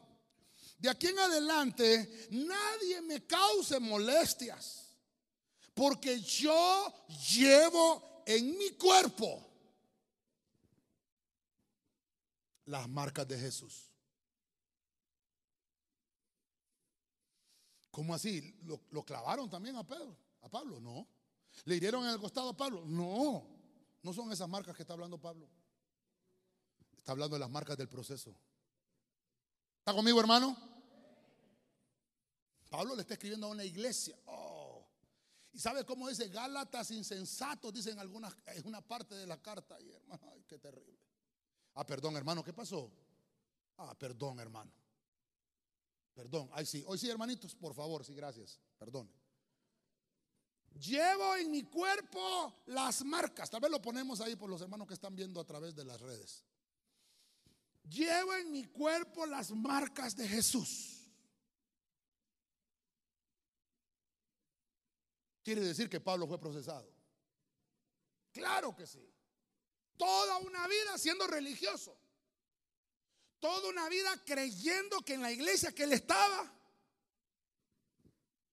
De aquí en adelante nadie me cause molestias, porque yo llevo en mi cuerpo las marcas de Jesús. ¿Cómo así? ¿Lo, lo clavaron también a Pedro? ¿A Pablo? No. ¿Le hirieron en el costado a Pablo? No, no son esas marcas que está hablando Pablo. Está hablando de las marcas del proceso. ¿Está conmigo, hermano? Pablo le está escribiendo a una iglesia. Oh. ¿Y sabe cómo dice? Gálatas insensatos, dicen algunas, es una parte de la carta. Y hermano, ay, qué terrible. Ah, perdón, hermano, ¿qué pasó? Ah, perdón, hermano. Perdón. Ay, sí. Hoy sí, hermanitos, por favor, sí, gracias. Perdón. Llevo en mi cuerpo las marcas. Tal vez lo ponemos ahí por los hermanos que están viendo a través de las redes. Llevo en mi cuerpo las marcas de Jesús. Quiere decir que Pablo fue procesado. Claro que sí. Toda una vida siendo religioso. Toda una vida creyendo que en la iglesia que él estaba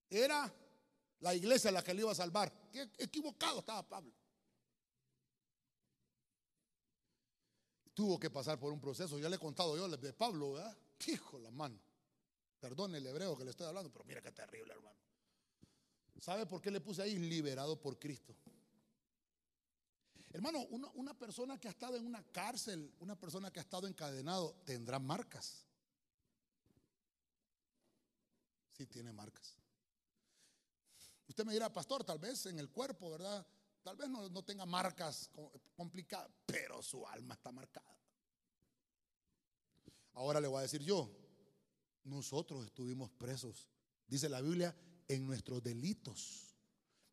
era la iglesia la que le iba a salvar. Qué equivocado estaba Pablo. Tuvo que pasar por un proceso. Ya le he contado yo de Pablo, ¿verdad? Hijo la mano. Perdón el hebreo que le estoy hablando, pero mira qué terrible, hermano. ¿Sabe por qué le puse ahí? Liberado por Cristo. Hermano, una, una, persona que ha estado en una cárcel, una persona que ha estado encadenado, tendrá marcas. Sí, tiene marcas. Usted me dirá, pastor, tal vez en el cuerpo, ¿verdad? Tal vez no, tenga marcas complicadas, pero su alma está marcada. Ahora le voy a decir yo, nosotros estuvimos presos, dice la Biblia, en nuestros delitos,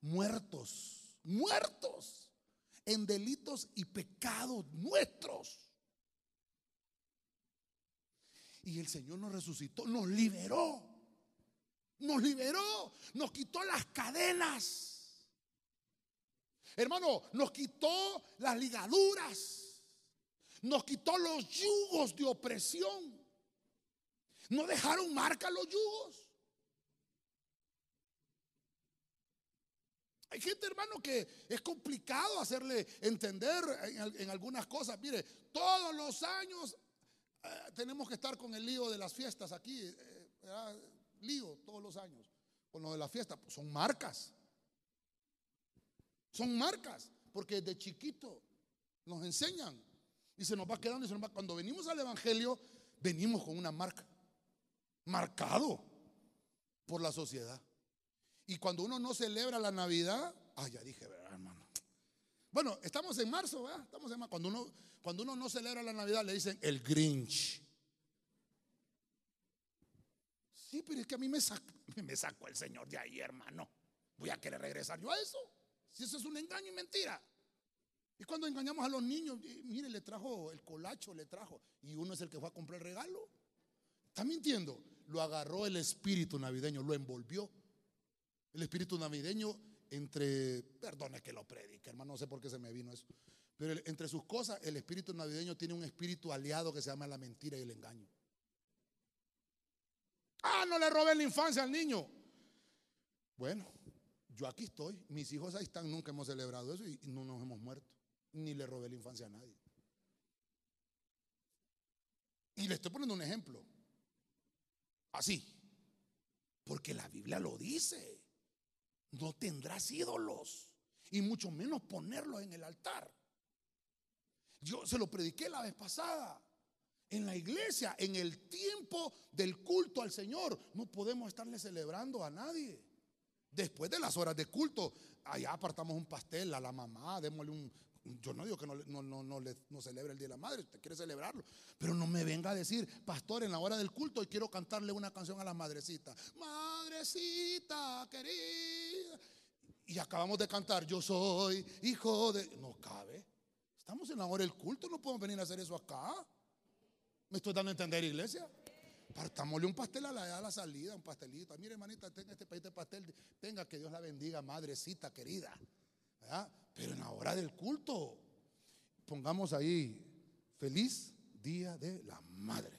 muertos, muertos, en delitos y pecados nuestros. Y el Señor nos resucitó, nos liberó. Nos liberó, nos quitó las cadenas. Hermano, nos quitó las ligaduras. Nos quitó los yugos de opresión. No dejaron marca los yugos. Hay gente, hermano, que es complicado hacerle entender en, algunas cosas. Mire, todos los años eh, tenemos que estar con el lío de las fiestas aquí. Eh, lío todos los años con lo de la fiesta. Pues son marcas. Son marcas. Porque de chiquito nos enseñan. Y se nos va quedando y se nos va. Cuando venimos al Evangelio, venimos con una marca. Marcado por la sociedad. Y cuando uno no celebra la Navidad, ah, ya dije, ¿verdad, hermano? Bueno, estamos en marzo, ¿verdad? Estamos en marzo. Cuando uno, cuando uno no celebra la Navidad, le dicen el Grinch. Sí, pero es que a mí me sacó, el Señor de ahí, hermano. Voy a querer regresar yo a eso. Si eso es un engaño y mentira. Y cuando engañamos a los niños, mire, le trajo el colacho, le trajo. Y uno es el que fue a comprar el regalo. ¿Está mintiendo? Lo agarró el espíritu navideño, lo envolvió. El espíritu navideño entre, perdone que lo predique, hermano, no sé por qué se me vino eso. Pero entre sus cosas, el espíritu navideño tiene un espíritu aliado que se llama la mentira y el engaño. Ah, no le robé la infancia al niño. Bueno, yo aquí estoy, mis hijos ahí están, nunca hemos celebrado eso y no nos hemos muerto, ni le robé la infancia a nadie. Y le estoy poniendo un ejemplo. Así. Porque la Biblia lo dice. No tendrás ídolos. Y mucho menos ponerlos en el altar. Yo se lo prediqué la vez pasada. En la iglesia, en el tiempo del culto al Señor, no podemos estarle celebrando a nadie. Después de las horas de culto, allá apartamos un pastel a la mamá, démosle un... Yo no digo que no, no, no, no, celebre el Día de la Madre, usted quiere celebrarlo. Pero no me venga a decir, pastor, en la hora del culto, y quiero cantarle una canción a la madrecita. Madrecita querida. Y acabamos de cantar, yo soy hijo de... No cabe. Estamos en la hora del culto, no podemos venir a hacer eso acá. ¿Me estoy dando a entender, iglesia? Partámosle un pastel a la, salida, un pastelito. Mire, hermanita, tenga este de pastel. Tenga que Dios la bendiga, madrecita querida. Pero en la hora del culto, pongamos ahí, feliz día de la madre.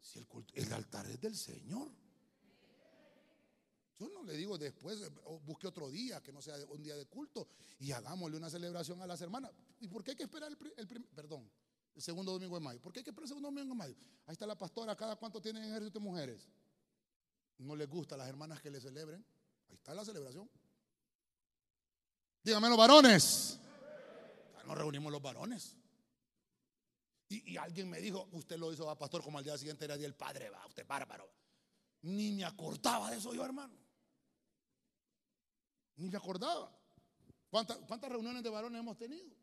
Si el, culto, el altar es del Señor. Yo no le digo después, busque otro día que no sea un día de culto y hagámosle una celebración a las hermanas. ¿Y por qué hay que esperar el, el perdón? El segundo domingo de mayo. ¿Por qué hay que esperar el segundo domingo de mayo? Ahí está la pastora, cada cuánto tienen ejército de mujeres. No les gusta a las hermanas que le celebren. Ahí está la celebración. Díganme los varones. Nos reunimos los varones. Y, alguien me dijo, usted lo hizo, va pastor, como al día siguiente era día del padre, va, usted bárbaro. Ni me acordaba de eso yo, hermano. Ni me acordaba. ¿Cuántas, ¿Cuántas reuniones de varones hemos tenido?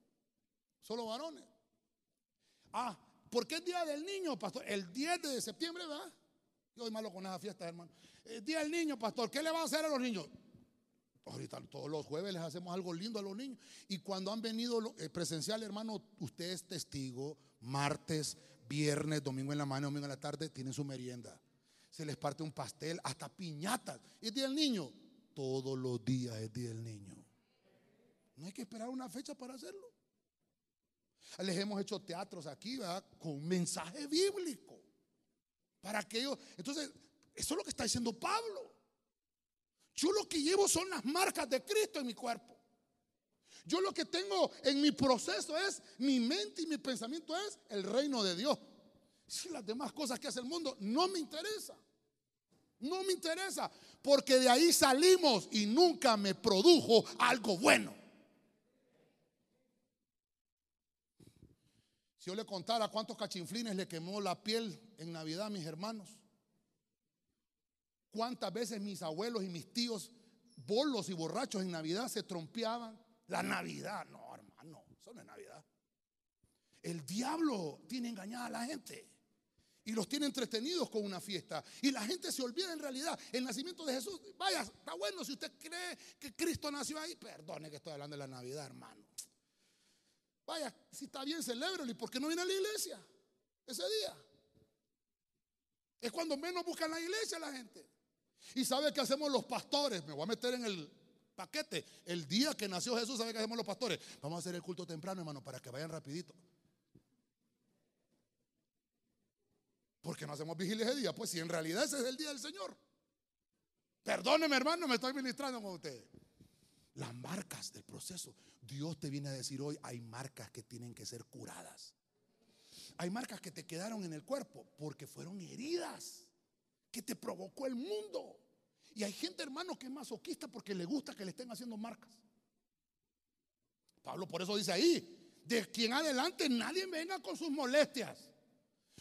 Solo varones. Ah, ¿por qué es Día del Niño, pastor? El 10 de septiembre, ¿verdad? Yo soy malo con esas fiestas, hermano. El Día del Niño, pastor, ¿qué le va a hacer a los niños? Ahorita todos los jueves les hacemos algo lindo a los niños. Y cuando han venido eh, presencial, hermano, usted es testigo. Martes, viernes, domingo en la mañana, domingo en la tarde, tienen su merienda. Se les parte un pastel, hasta piñatas. ¿Y es día del niño? Todos los días es día del niño. No hay que esperar una fecha para hacerlo. Les hemos hecho teatros aquí, ¿verdad? Con mensaje bíblico. Para que ellos. Entonces, eso es lo que está diciendo Pablo. Yo lo que llevo son las marcas de Cristo en mi cuerpo. Yo lo que tengo en mi proceso es, mi mente y mi pensamiento es el reino de Dios. Si las demás cosas que hace el mundo no me interesa. No me interesa. Porque de ahí salimos y nunca me produjo algo bueno. Si yo le contara cuántos cachinflines le quemó la piel en Navidad a mis hermanos, cuántas veces mis abuelos y mis tíos, bolos y borrachos en Navidad, se trompeaban. La Navidad, no, hermano, eso no es Navidad. El diablo tiene engañada a la gente y los tiene entretenidos con una fiesta. Y la gente se olvida en realidad el nacimiento de Jesús. Vaya, está bueno si usted cree que Cristo nació ahí. Perdone que estoy hablando de la Navidad, hermano. Vaya, si está bien, celébralo. ¿Y por qué no viene a la iglesia ese día? Es cuando menos buscan la iglesia la gente. Y sabe que hacemos los pastores. Me voy a meter en el paquete. El día que nació Jesús, ¿sabe qué hacemos los pastores? Vamos a hacer el culto temprano, hermano, para que vayan rapidito. Porque no hacemos vigilia ese día. Pues si en realidad ese es el día del Señor. Perdóneme, hermano, me estoy ministrando con usted. Las marcas del proceso. Dios te viene a decir hoy, hay marcas que tienen que ser curadas. Hay marcas que te quedaron en el cuerpo porque fueron heridas que te provocó el mundo. Y hay gente, hermano, que es masoquista porque le gusta que le estén haciendo marcas. Pablo por eso dice ahí, de quien adelante nadie venga con sus molestias.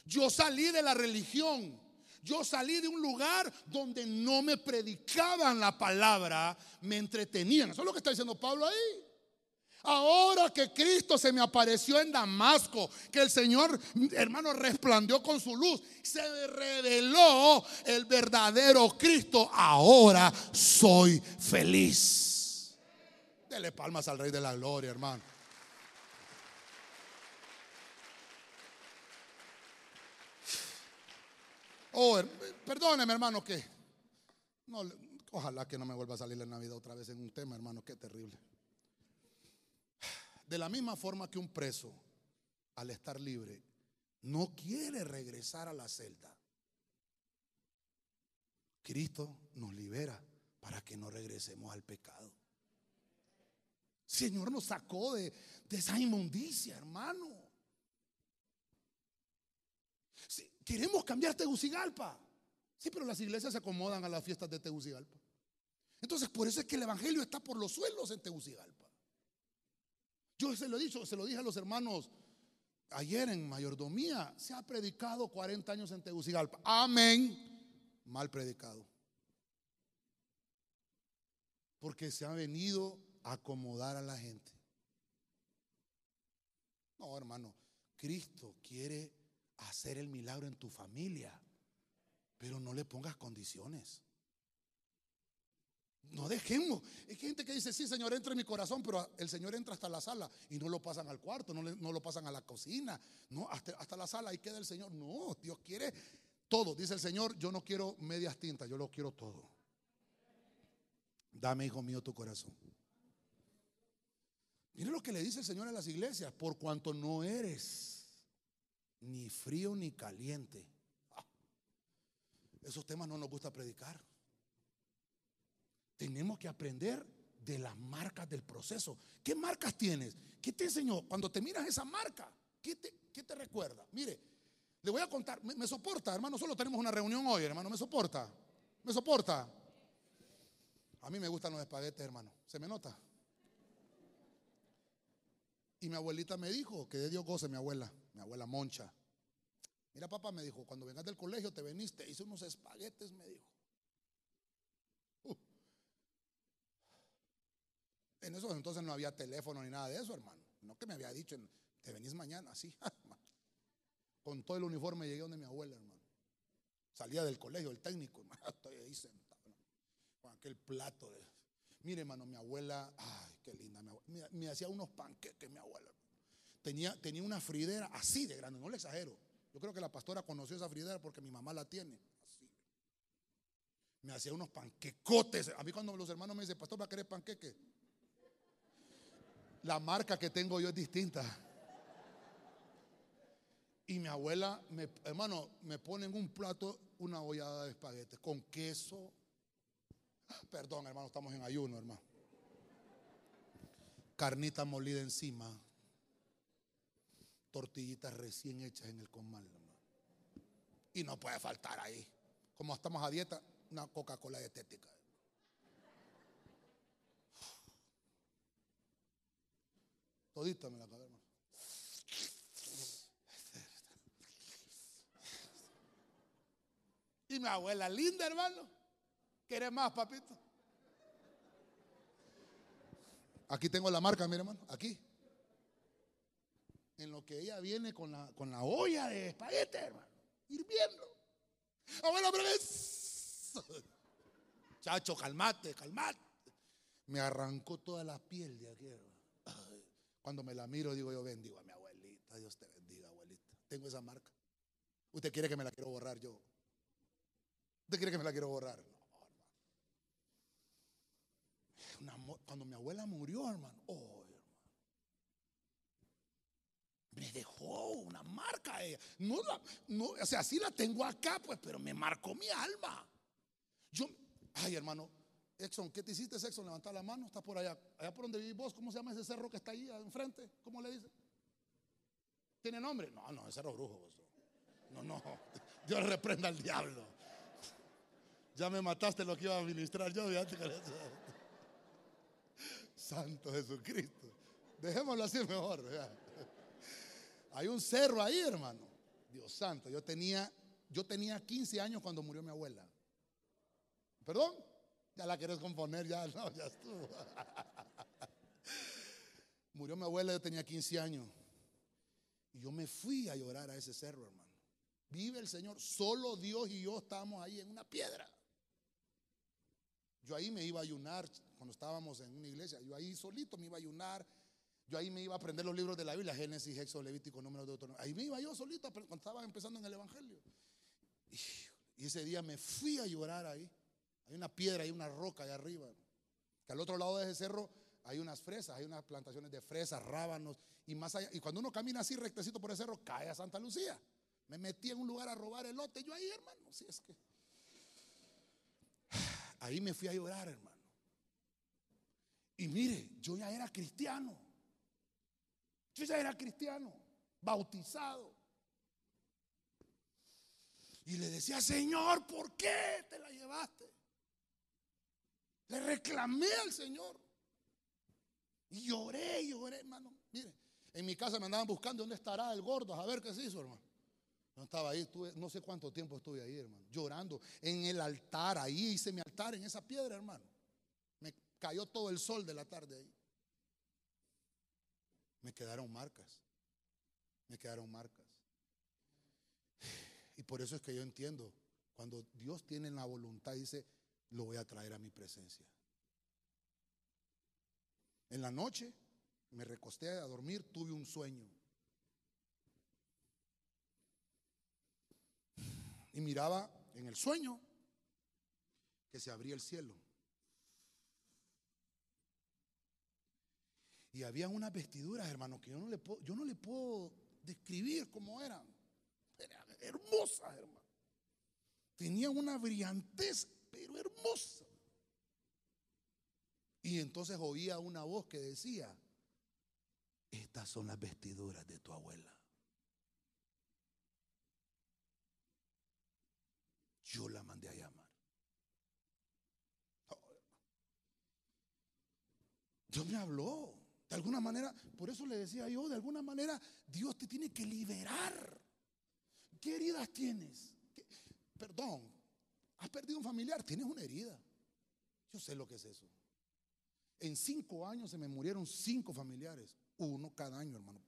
Yo salí de la religión yo salí de un lugar donde no me predicaban la palabra, me entretenían. Eso es lo que está diciendo Pablo ahí. Ahora que Cristo se me apareció en Damasco, que el Señor, hermano, resplandeó con su luz, se reveló el verdadero Cristo. Ahora soy feliz. Dele palmas al Rey de la Gloria, hermano. Oh, perdóneme, hermano, que no, ojalá que no me vuelva a salir la Navidad otra vez en un tema, hermano, qué terrible. De la misma forma que un preso, al estar libre, no quiere regresar a la celda. Cristo nos libera para que no regresemos al pecado. Señor nos sacó de, esa inmundicia, hermano. Queremos cambiar Tegucigalpa. Sí, pero las iglesias se acomodan a las fiestas de Tegucigalpa. Entonces, por eso es que el Evangelio está por los suelos en Tegucigalpa. Yo se lo he dicho, se lo dije a los hermanos ayer en mayordomía. Se ha predicado 40 años en Tegucigalpa. Amén. Mal predicado. Porque se ha venido a acomodar a la gente. No, hermano. Cristo quiere hacer el milagro en tu familia. Pero no le pongas condiciones. No dejemos. Hay gente que dice, sí, Señor, entra en mi corazón, pero el Señor entra hasta la sala y no lo pasan al cuarto, no, lo pasan a la cocina, no, hasta, hasta la sala ahí queda el Señor. No, Dios quiere todo. Dice el Señor, yo no quiero medias tintas, yo lo quiero todo. Dame, hijo mío, tu corazón. Mire lo que le dice el Señor a las iglesias, por cuanto no eres ni frío ni caliente. Ah, esos temas no nos gusta predicar. Tenemos que aprender de las marcas del proceso. ¿Qué marcas tienes? ¿Qué te enseñó? Cuando te miras esa marca, ¿qué te, recuerda? Mire, le voy a contar, me, soporta, hermano, solo tenemos una reunión hoy, hermano, me soporta, me soporta. A mí me gustan los espaguetes, hermano, ¿se me nota? Y mi abuelita me dijo, que de Dios goce mi abuela, mi abuela Moncha. Mira, papá me dijo, cuando vengas del colegio te veniste, hice unos espaguetes, me dijo. En eso entonces no había teléfono ni nada de eso, hermano. No que me había dicho, te venís mañana, así. Con todo el uniforme llegué donde mi abuela, hermano. Salía del colegio, el técnico, hermano. Estoy ahí sentado, con aquel plato de... Mire, hermano, mi abuela, ay, qué linda mi abuela. Me, hacía unos panqueques, mi abuela. Tenía, tenía una fridera así de grande, no le exagero. Yo creo que la pastora conoció esa fridera porque mi mamá la tiene. Así. Me hacía unos panquecotes. A mí cuando los hermanos me dicen, pastor, ¿va a querer panqueque? La marca que tengo yo es distinta. Y mi abuela, hermano, me pone en un plato una hollada de espaguetes con queso. Perdón, hermano, estamos en ayuno, hermano. Carnita molida encima. Tortillitas recién hechas en el comal. Y no puede faltar ahí. Como estamos a dieta, una Coca-Cola dietética. Todita me la acabé, hermano. Y mi abuela linda, hermano. ¿Quieres más, papito? Aquí tengo la marca, mi hermano. Aquí. En lo que ella viene con la, con la olla de espaguete, hermano. Hirviendo. Abuela, pero es. Chacho, calmate, calmate. Me arrancó toda la piel de aquí, hermano. Cuando me la miro, digo yo, bendigo a mi abuelita. Dios te bendiga, abuelita. Tengo esa marca. ¿Usted quiere que me la quiero borrar yo? ¿Usted quiere que me la quiero borrar? No, hermano. cuando mi abuela murió, hermano, oh, hermano. Me dejó una marca ella. No la, no, o sea, sí la tengo acá, pues, pero me marcó mi alma. Yo, ay, hermano, Exxon, ¿qué te hiciste, Exxon? Levanta la mano, está por allá. Allá por donde vivís vos, ¿cómo se llama ese cerro que está ahí enfrente? ¿Cómo le dice? ¿Tiene nombre? No, no, es cerro brujo. No, no. Dios reprenda al diablo. Ya me mataste lo que iba a ministrar yo. Santo Jesucristo. Dejémoslo así mejor. Hay un cerro ahí, hermano. Dios santo. Yo tenía, yo tenía 15 años cuando murió mi abuela. ¿Perdón? Ya la quieres componer, ya no, ya estuvo. Murió mi abuela, yo tenía 15 años. Y yo me fui a llorar a ese cerro, hermano. Vive el Señor. Solo Dios y yo estábamos ahí en una piedra. Yo ahí me iba a ayunar cuando estábamos en una iglesia. Yo ahí solito me iba a ayunar. Yo ahí me iba a aprender los libros de la Biblia, Génesis, Éxodo, Levítico, Número, de Ahí me iba yo solito cuando estaba empezando en el Evangelio. Y ese día me fui a llorar ahí. Hay una piedra, hay una roca ahí arriba. Que al otro lado de ese cerro hay unas fresas, hay unas plantaciones de fresas, rábanos y más allá. Y cuando uno camina así rectecito por ese cerro, cae a Santa Lucía. Me metí en un lugar a robar elote. Yo ahí, hermano, si es que. Ahí me fui a llorar, hermano. Y mire, yo ya era cristiano. Yo ya era cristiano, bautizado. Y le decía, Señor, ¿por qué te la llevaste? Le reclamé al Señor. Y lloré, lloré, hermano. Mire, en mi casa me andaban buscando dónde estará el gordo, a ver qué se hizo, hermano. No estaba ahí, estuve, no sé cuánto tiempo estuve ahí, hermano, llorando en el altar, ahí hice mi altar en esa piedra, hermano. Me cayó todo el sol de la tarde ahí. Me quedaron marcas, me quedaron marcas. Y por eso es que yo entiendo, cuando Dios tiene la voluntad, dice, lo voy a traer a mi presencia. En la noche me recosté a dormir, tuve un sueño. Y miraba en el sueño que se abría el cielo. Y había unas vestiduras, hermano, que yo no le puedo, yo no le puedo describir cómo eran. Eran hermosas, hermano. Tenían una brillantez, pero hermosa. Y entonces oía una voz que decía, estas son las vestiduras de tu abuela. Yo la mandé a llamar. Dios me habló. De alguna manera, por eso le decía yo, de alguna manera Dios te tiene que liberar. ¿Qué heridas tienes? Perdón, has perdido un familiar, tienes una herida. Yo sé lo que es eso. En cinco años se me murieron cinco familiares, uno cada año, hermano.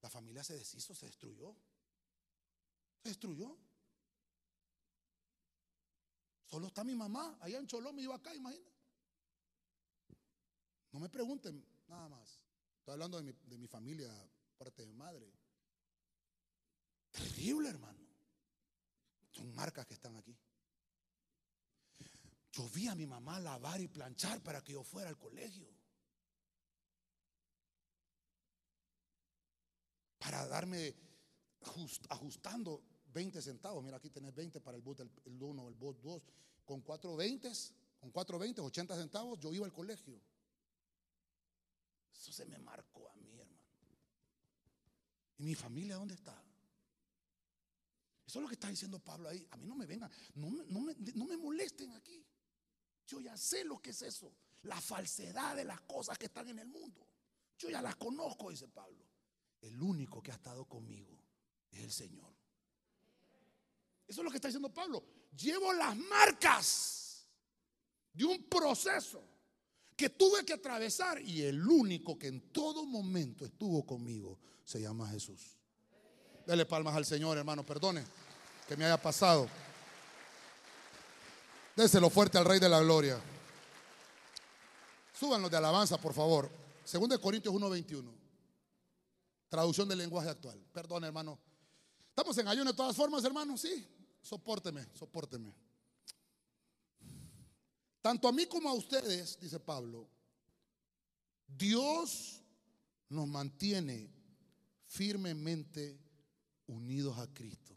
La familia se deshizo, se destruyó. Se destruyó. Solo está mi mamá, allá en Cholón, me iba acá, imagínate. No me pregunten nada más. Estoy hablando de mi, familia, parte de madre. Terrible, hermano. Son marcas que están aquí. Yo vi a mi mamá lavar y planchar para que yo fuera al colegio. Para darme ajustando 20 centavos. Mira, aquí tenés 20 para el del 1 el bus 2. Con 4 20, con 4 20, 80 centavos, yo iba al colegio. Eso se me marcó a mí, hermano. ¿Y mi familia dónde está? Eso es lo que está diciendo Pablo ahí. A mí no me vengan, no, no, no me molesten aquí. Yo ya sé lo que es eso. La falsedad de las cosas que están en el mundo. Yo ya las conozco, dice Pablo. El único que ha estado conmigo es el Señor. Eso es lo que está diciendo Pablo. Llevo las marcas de un proceso que tuve que atravesar y el único que en todo momento estuvo conmigo se llama Jesús. Dele palmas al Señor, hermano. Perdone que me haya pasado. Déselo fuerte al Rey de la Gloria. Súbanlos de alabanza, por favor. Segundo de Corintios 1:21. Traducción del lenguaje actual. Perdón, hermano. Estamos en ayuno de todas formas, hermano. Sí. Sopórteme, sopórteme. Tanto a mí como a ustedes, dice Pablo, Dios nos mantiene firmemente unidos a Cristo.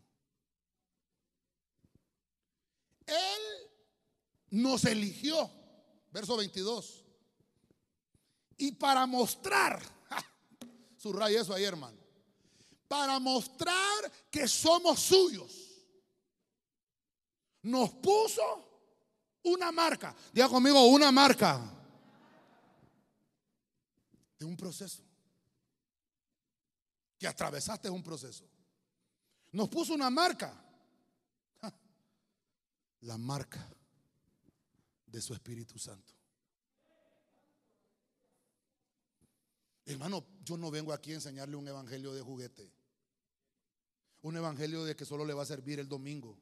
Él nos eligió. Verso 22. Y para mostrar, subraya eso ahí, hermano. Para mostrar que somos suyos, nos puso una marca. Diga conmigo, una marca de un proceso. Que atravesaste un proceso. Nos puso una marca. La marca de su Espíritu Santo. Hermano, yo no vengo aquí a enseñarle un evangelio de juguete. Un evangelio de que solo le va a servir el domingo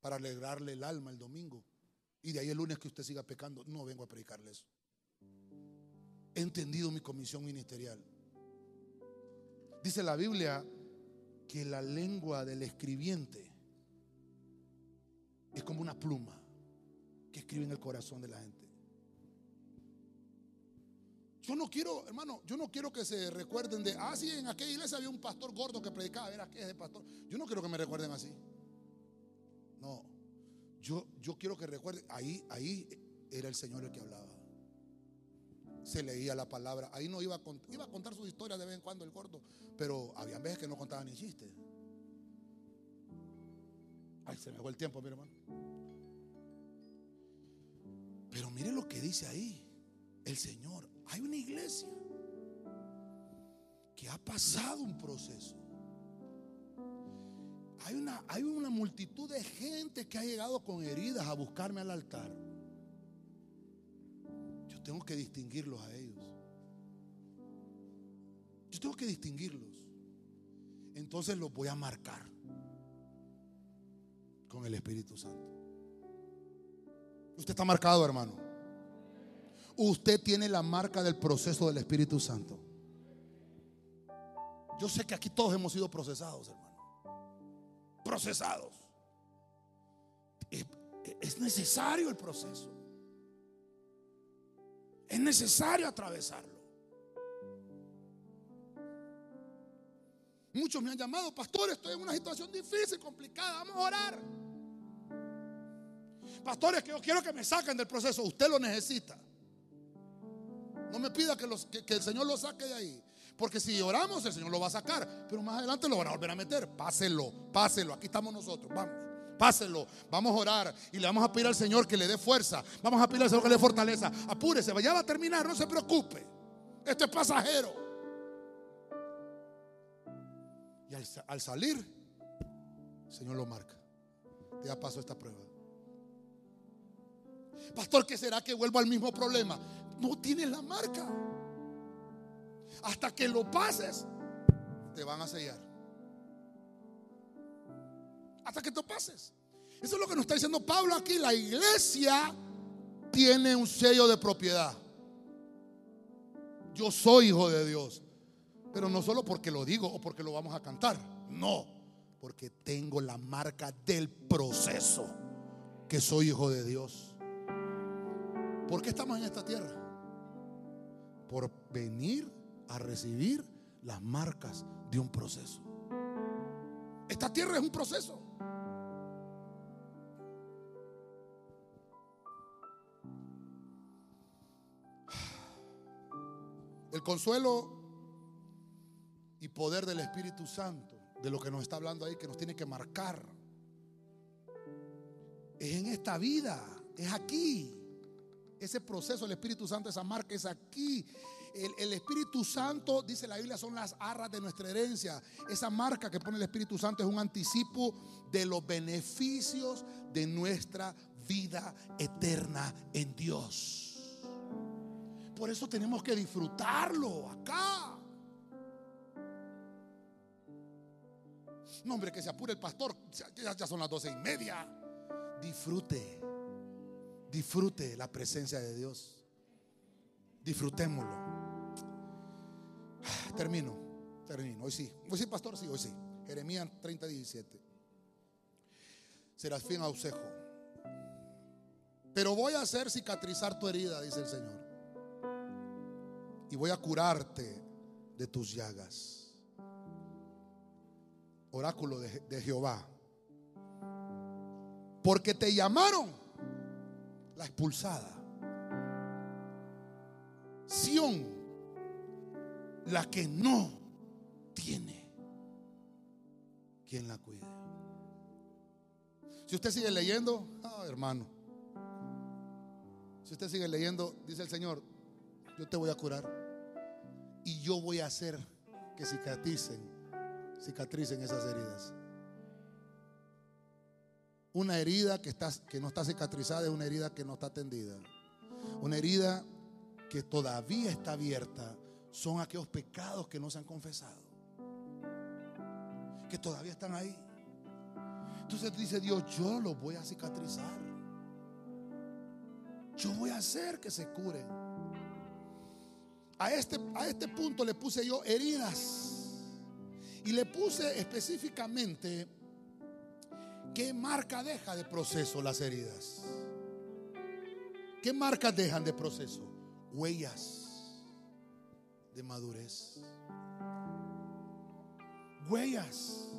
para alegrarle el alma el domingo. Y de ahí el lunes que usted siga pecando. No vengo a predicarle eso. He entendido mi comisión ministerial. Dice la Biblia que la lengua del escribiente es como una pluma que escribe en el corazón de la gente. Yo no quiero, hermano, yo no quiero que se recuerden de, ah, sí, en aquella iglesia había un pastor gordo que predicaba, era que es de pastor. Yo no quiero que me recuerden así. No, yo, yo quiero que recuerden, ahí, ahí era el Señor el que hablaba. Se leía la palabra, ahí no iba a, contar, iba a contar sus historias de vez en cuando el gordo, pero había veces que no contaba ni chistes. Ay, se me fue el tiempo, mi hermano. Pero mire lo que dice ahí el Señor. Hay una iglesia que ha pasado un proceso. Hay una, hay una multitud de gente que ha llegado con heridas a buscarme al altar. Yo tengo que distinguirlos a ellos. Yo tengo que distinguirlos. Entonces los voy a marcar con el Espíritu Santo. Usted está marcado, hermano. Usted tiene la marca del proceso del Espíritu Santo. Yo sé que aquí todos hemos sido procesados, hermano. Procesados. Es necesario el proceso. Es necesario atravesarlo. Muchos me han llamado, pastor, estoy en una situación difícil, complicada, vamos a orar. Pastores, que yo quiero que me saquen del proceso. Usted lo necesita. No me pida que, el Señor lo saque de ahí. Porque si oramos, el Señor lo va a sacar. Pero más adelante lo van a volver a meter. Páselo, páselo. Aquí estamos nosotros. Vamos. Páselo, vamos a orar y le vamos a pedir al Señor que le dé fuerza. Vamos a pedir al Señor que le dé fortaleza. Apúrese, ya va a terminar, no se preocupe. Esto es pasajero. Y al, al salir, el Señor lo marca. Ya pasó esta prueba. Pastor, ¿qué será que vuelvo al mismo problema? No tienes la marca. Hasta que lo pases, te van a sellar. Hasta que tú pases. Eso es lo que nos está diciendo Pablo aquí. La iglesia tiene un sello de propiedad. Yo soy hijo de Dios. Pero no solo porque lo digo o porque lo vamos a cantar. No, porque tengo la marca del proceso que soy hijo de Dios. ¿Por qué estamos en esta tierra? Por venir a recibir las marcas de un proceso. Esta tierra es un proceso. El consuelo y poder del Espíritu Santo, de lo que nos está hablando ahí, que nos tiene que marcar, es en esta vida, es aquí. Ese proceso, el Espíritu Santo, esa marca es aquí. El, Espíritu Santo, dice la Biblia, son las arras de nuestra herencia. Esa marca que pone el Espíritu Santo es un anticipo de los beneficios de nuestra vida eterna en Dios. Por eso tenemos que disfrutarlo acá. No, hombre, que se apure el pastor. Ya, son las doce y media. Disfrute. Disfrute la presencia de Dios. Disfrutémoslo. Termino, termino. Hoy sí. Hoy sí, pastor, sí, hoy sí. Jeremías 30, 17. Serafín Ausejo. Pero voy a hacer cicatrizar tu herida, dice el Señor. Y voy a curarte de tus llagas. Oráculo de, de Jehová. Porque te llamaron la expulsada. Sión, la que no tiene quien la cuide. Si usted sigue leyendo, ah, hermano, si usted sigue leyendo, dice el Señor, yo te voy a curar y yo voy a hacer que cicatricen, cicatricen esas heridas. Una herida que, está, que no está cicatrizada es una herida que no está atendida. Una herida que todavía está abierta son aquellos pecados que no se han confesado, que todavía están ahí. Entonces dice Dios, yo los voy a cicatrizar. Yo voy a hacer que se curen. A este, a este punto le puse yo heridas. Y le puse específicamente qué marca deja de proceso las heridas. ¿Qué marcas dejan de proceso? Huellas de madurez. Huellas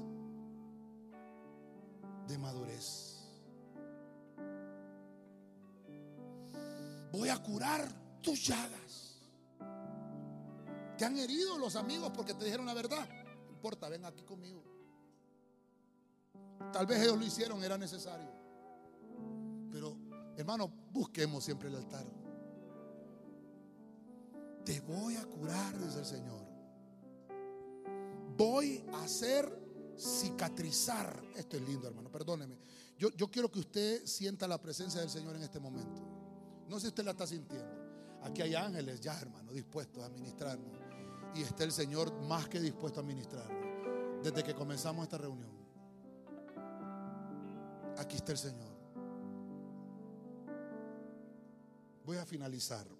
de madurez. Voy a curar tus llagas. Te han herido los amigos porque te dijeron la verdad. No importa, ven aquí conmigo. Tal vez ellos lo hicieron, era necesario. Pero, hermano, busquemos siempre el altar. Te voy a curar, dice el Señor. Voy a hacer cicatrizar. Esto es lindo, hermano, perdóneme. Yo, yo quiero que usted sienta la presencia del Señor en este momento. No sé si usted la está sintiendo. Aquí hay ángeles ya, hermano, dispuestos a ministrarnos. Y está el Señor más que dispuesto a ministrarnos. Desde que comenzamos esta reunión. Aquí está el Señor. Voy a finalizar.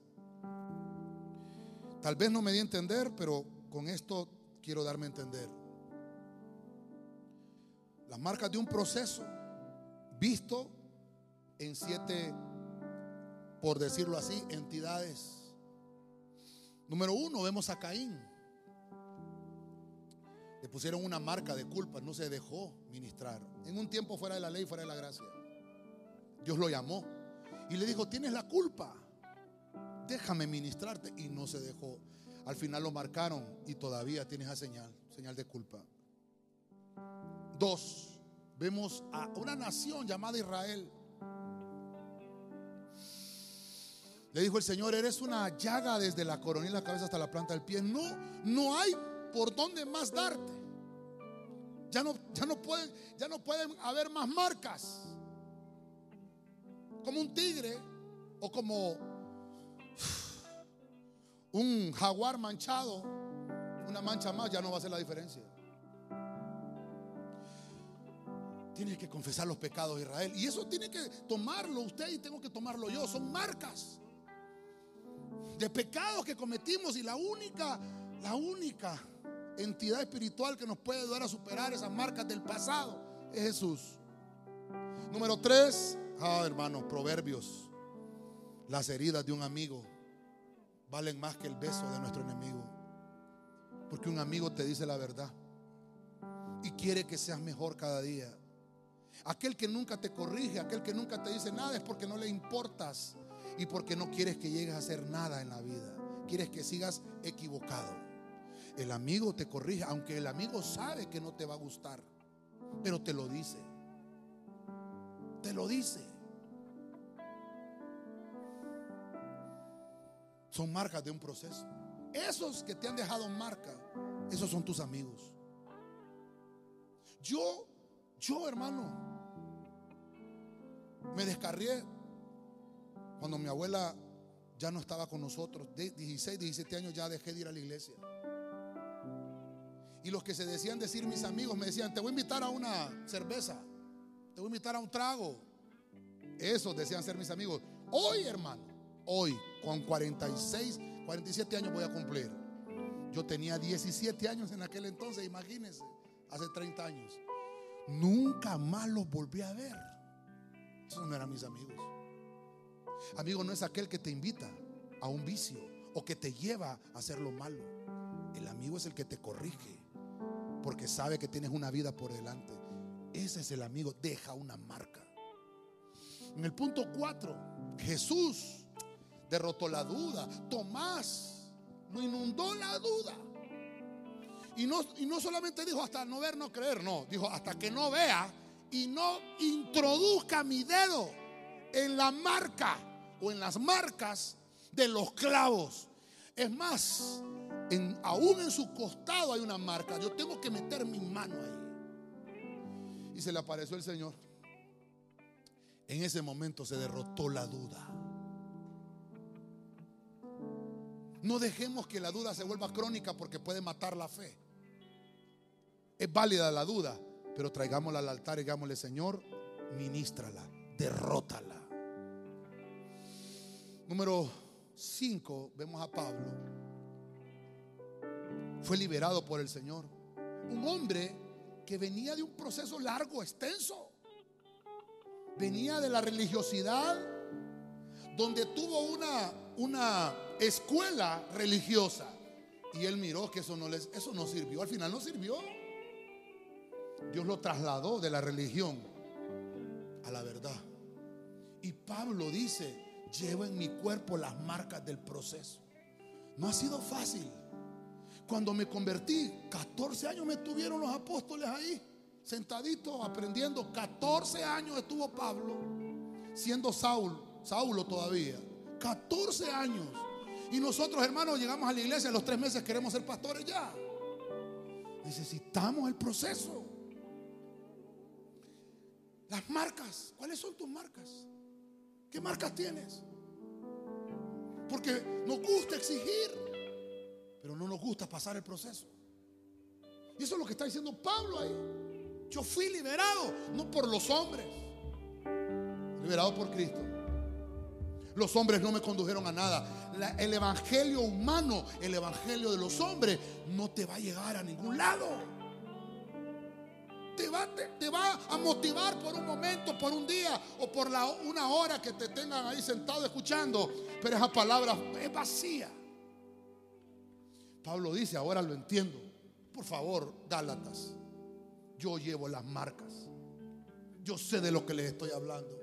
Tal vez no me di a entender, pero con esto quiero darme a entender. Las marcas de un proceso visto en siete, por decirlo así, entidades. Número uno, vemos a Caín. Le pusieron una marca de culpa, no se dejó ministrar. En un tiempo fuera de la ley, fuera de la gracia. Dios lo llamó y le dijo, tienes la culpa, déjame ministrarte. Y no se dejó. Al final lo marcaron y todavía tiene esa señal, señal de culpa. Dos, vemos a una nación llamada Israel. Le dijo el Señor, eres una llaga desde la coronilla de la cabeza hasta la planta del pie. No, no hay por dónde más darte. Ya no, ya no pueden, ya no pueden haber más marcas. Como un tigre o como un jaguar manchado, una mancha más ya no va a hacer la diferencia. Tiene que confesar los pecados de Israel. Y eso tiene que tomarlo usted y tengo que tomarlo yo. Son marcas de pecados que cometimos y la única, la única entidad espiritual que nos puede ayudar a superar esas marcas del pasado es Jesús. Número tres, ah, hermanos, proverbios. Las heridas de un amigo valen más que el beso de nuestro enemigo. Porque un amigo te dice la verdad y quiere que seas mejor cada día. Aquel que nunca te corrige, aquel que nunca te dice nada es porque no le importas y porque no quieres que llegues a hacer nada en la vida. Quieres que sigas equivocado. El amigo te corrige, aunque el amigo sabe que no te va a gustar, pero te lo dice. Te lo dice. Son marcas de un proceso. Esos que te han dejado marca, esos son tus amigos. Yo, yo hermano, me descarrié cuando mi abuela ya no estaba con nosotros. De 16, 17 años ya dejé de ir a la iglesia. Y los que se decían decir mis amigos me decían, te voy a invitar a una cerveza, te voy a invitar a un trago. Esos decían ser mis amigos. Hoy, hermano, hoy, con 46, 47 años voy a cumplir. Yo tenía 17 años en aquel entonces, imagínense, hace 30 años. Nunca más los volví a ver. Esos no eran mis amigos. Amigo no es aquel que te invita a un vicio o que te lleva a hacer lo malo. El amigo es el que te corrige porque sabe que tienes una vida por delante. Ese es el amigo, deja una marca. En el punto 4, Jesús derrotó la duda. Tomás lo inundó la duda. Y no, y no solamente dijo hasta no ver, no creer, no. Dijo hasta que no vea y no introduzca mi dedo en la marca o en las marcas de los clavos. Es más, aún en su costado hay una marca. Yo tengo que meter mi mano ahí. Y se le apareció el Señor. En ese momento se derrotó la duda. No dejemos que la duda se vuelva crónica porque puede matar la fe. Es válida la duda, pero traigámosla al altar y digámosle, Señor, ministrala, derrótala. Número 5, vemos a Pablo. Fue liberado por el Señor. Un hombre que venía de un proceso largo, extenso. Venía de la religiosidad, donde tuvo una, una escuela religiosa. Y él miró que eso no, les, eso no sirvió. Al final no sirvió. Dios lo trasladó de la religión a la verdad. Y Pablo dice, llevo en mi cuerpo las marcas del proceso. No ha sido fácil. Cuando me convertí, 14 años me tuvieron los apóstoles ahí, sentaditos, aprendiendo. 14 años estuvo Pablo, siendo Saúl, Saulo todavía. 14 años. Y nosotros, hermanos, llegamos a la iglesia, a los tres meses queremos ser pastores ya. Necesitamos el proceso. Las marcas, ¿cuáles son tus marcas? ¿Qué marcas tienes? Porque nos gusta exigir, pero no nos gusta pasar el proceso. Y eso es lo que está diciendo Pablo ahí. Yo fui liberado, no por los hombres, liberado por Cristo. Los hombres no me condujeron a nada. el evangelio humano, el evangelio de los hombres, no te va a llegar a ningún lado te va, a motivar por un momento, por un día o por una hora que te tengan ahí sentado escuchando. Pero esa palabra es vacía. Pablo dice, ahora lo entiendo. Por favor, Gálatas, yo llevo las marcas. Yo sé de lo que les estoy hablando.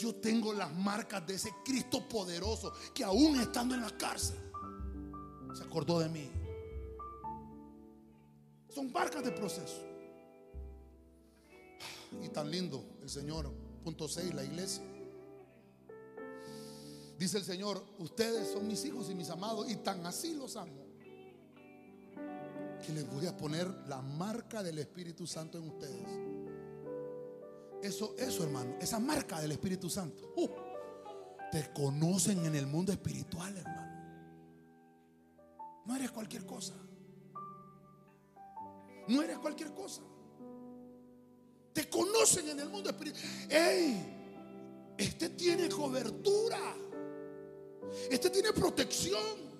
Yo tengo las marcas de ese Cristo poderoso que aún estando en la cárcel se acordó de mí. Son marcas de proceso. Y tan lindo el Señor. Punto 6, la iglesia. Dice el Señor, ustedes son mis hijos y mis amados y tan así los amo. Que les voy a poner la marca del Espíritu Santo en ustedes. Eso, eso hermano, esa marca del Espíritu Santo. Uh, te conocen en el mundo espiritual, hermano. No eres cualquier cosa. No eres cualquier cosa. Te conocen en el mundo espiritual. ¡Ey! Este tiene cobertura. Este tiene protección.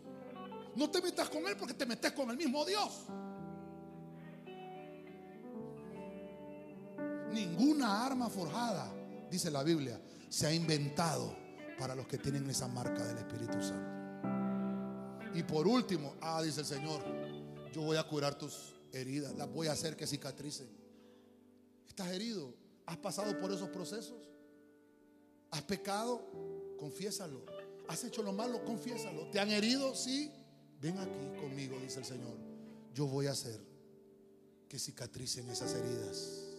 No te metas con él porque te metes con el mismo Dios. Ninguna arma forjada, dice la Biblia, se ha inventado para los que tienen esa marca del Espíritu Santo. Y por último, ah, dice el Señor, yo voy a curar tus heridas, las voy a hacer que cicatricen. ¿Estás herido? ¿Has pasado por esos procesos? ¿Has pecado? Confiésalo. ¿Has hecho lo malo? Confiésalo. ¿Te han herido? Sí. Ven aquí conmigo, dice el Señor. Yo voy a hacer que cicatricen esas heridas.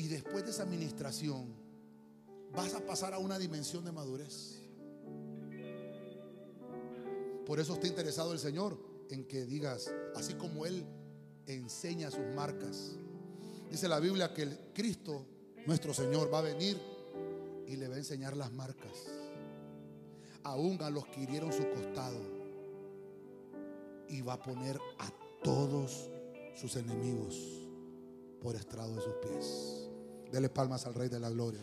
Y después de esa administración, vas a pasar a una dimensión de madurez. Por eso está interesado el Señor en que digas, así como Él enseña sus marcas, Dice la Biblia que el Cristo, nuestro Señor, va a venir y le va a enseñar las marcas. Aún a los que hirieron su costado. Y va a poner a todos sus enemigos por estrado de sus pies. Dele palmas al Rey de la Gloria.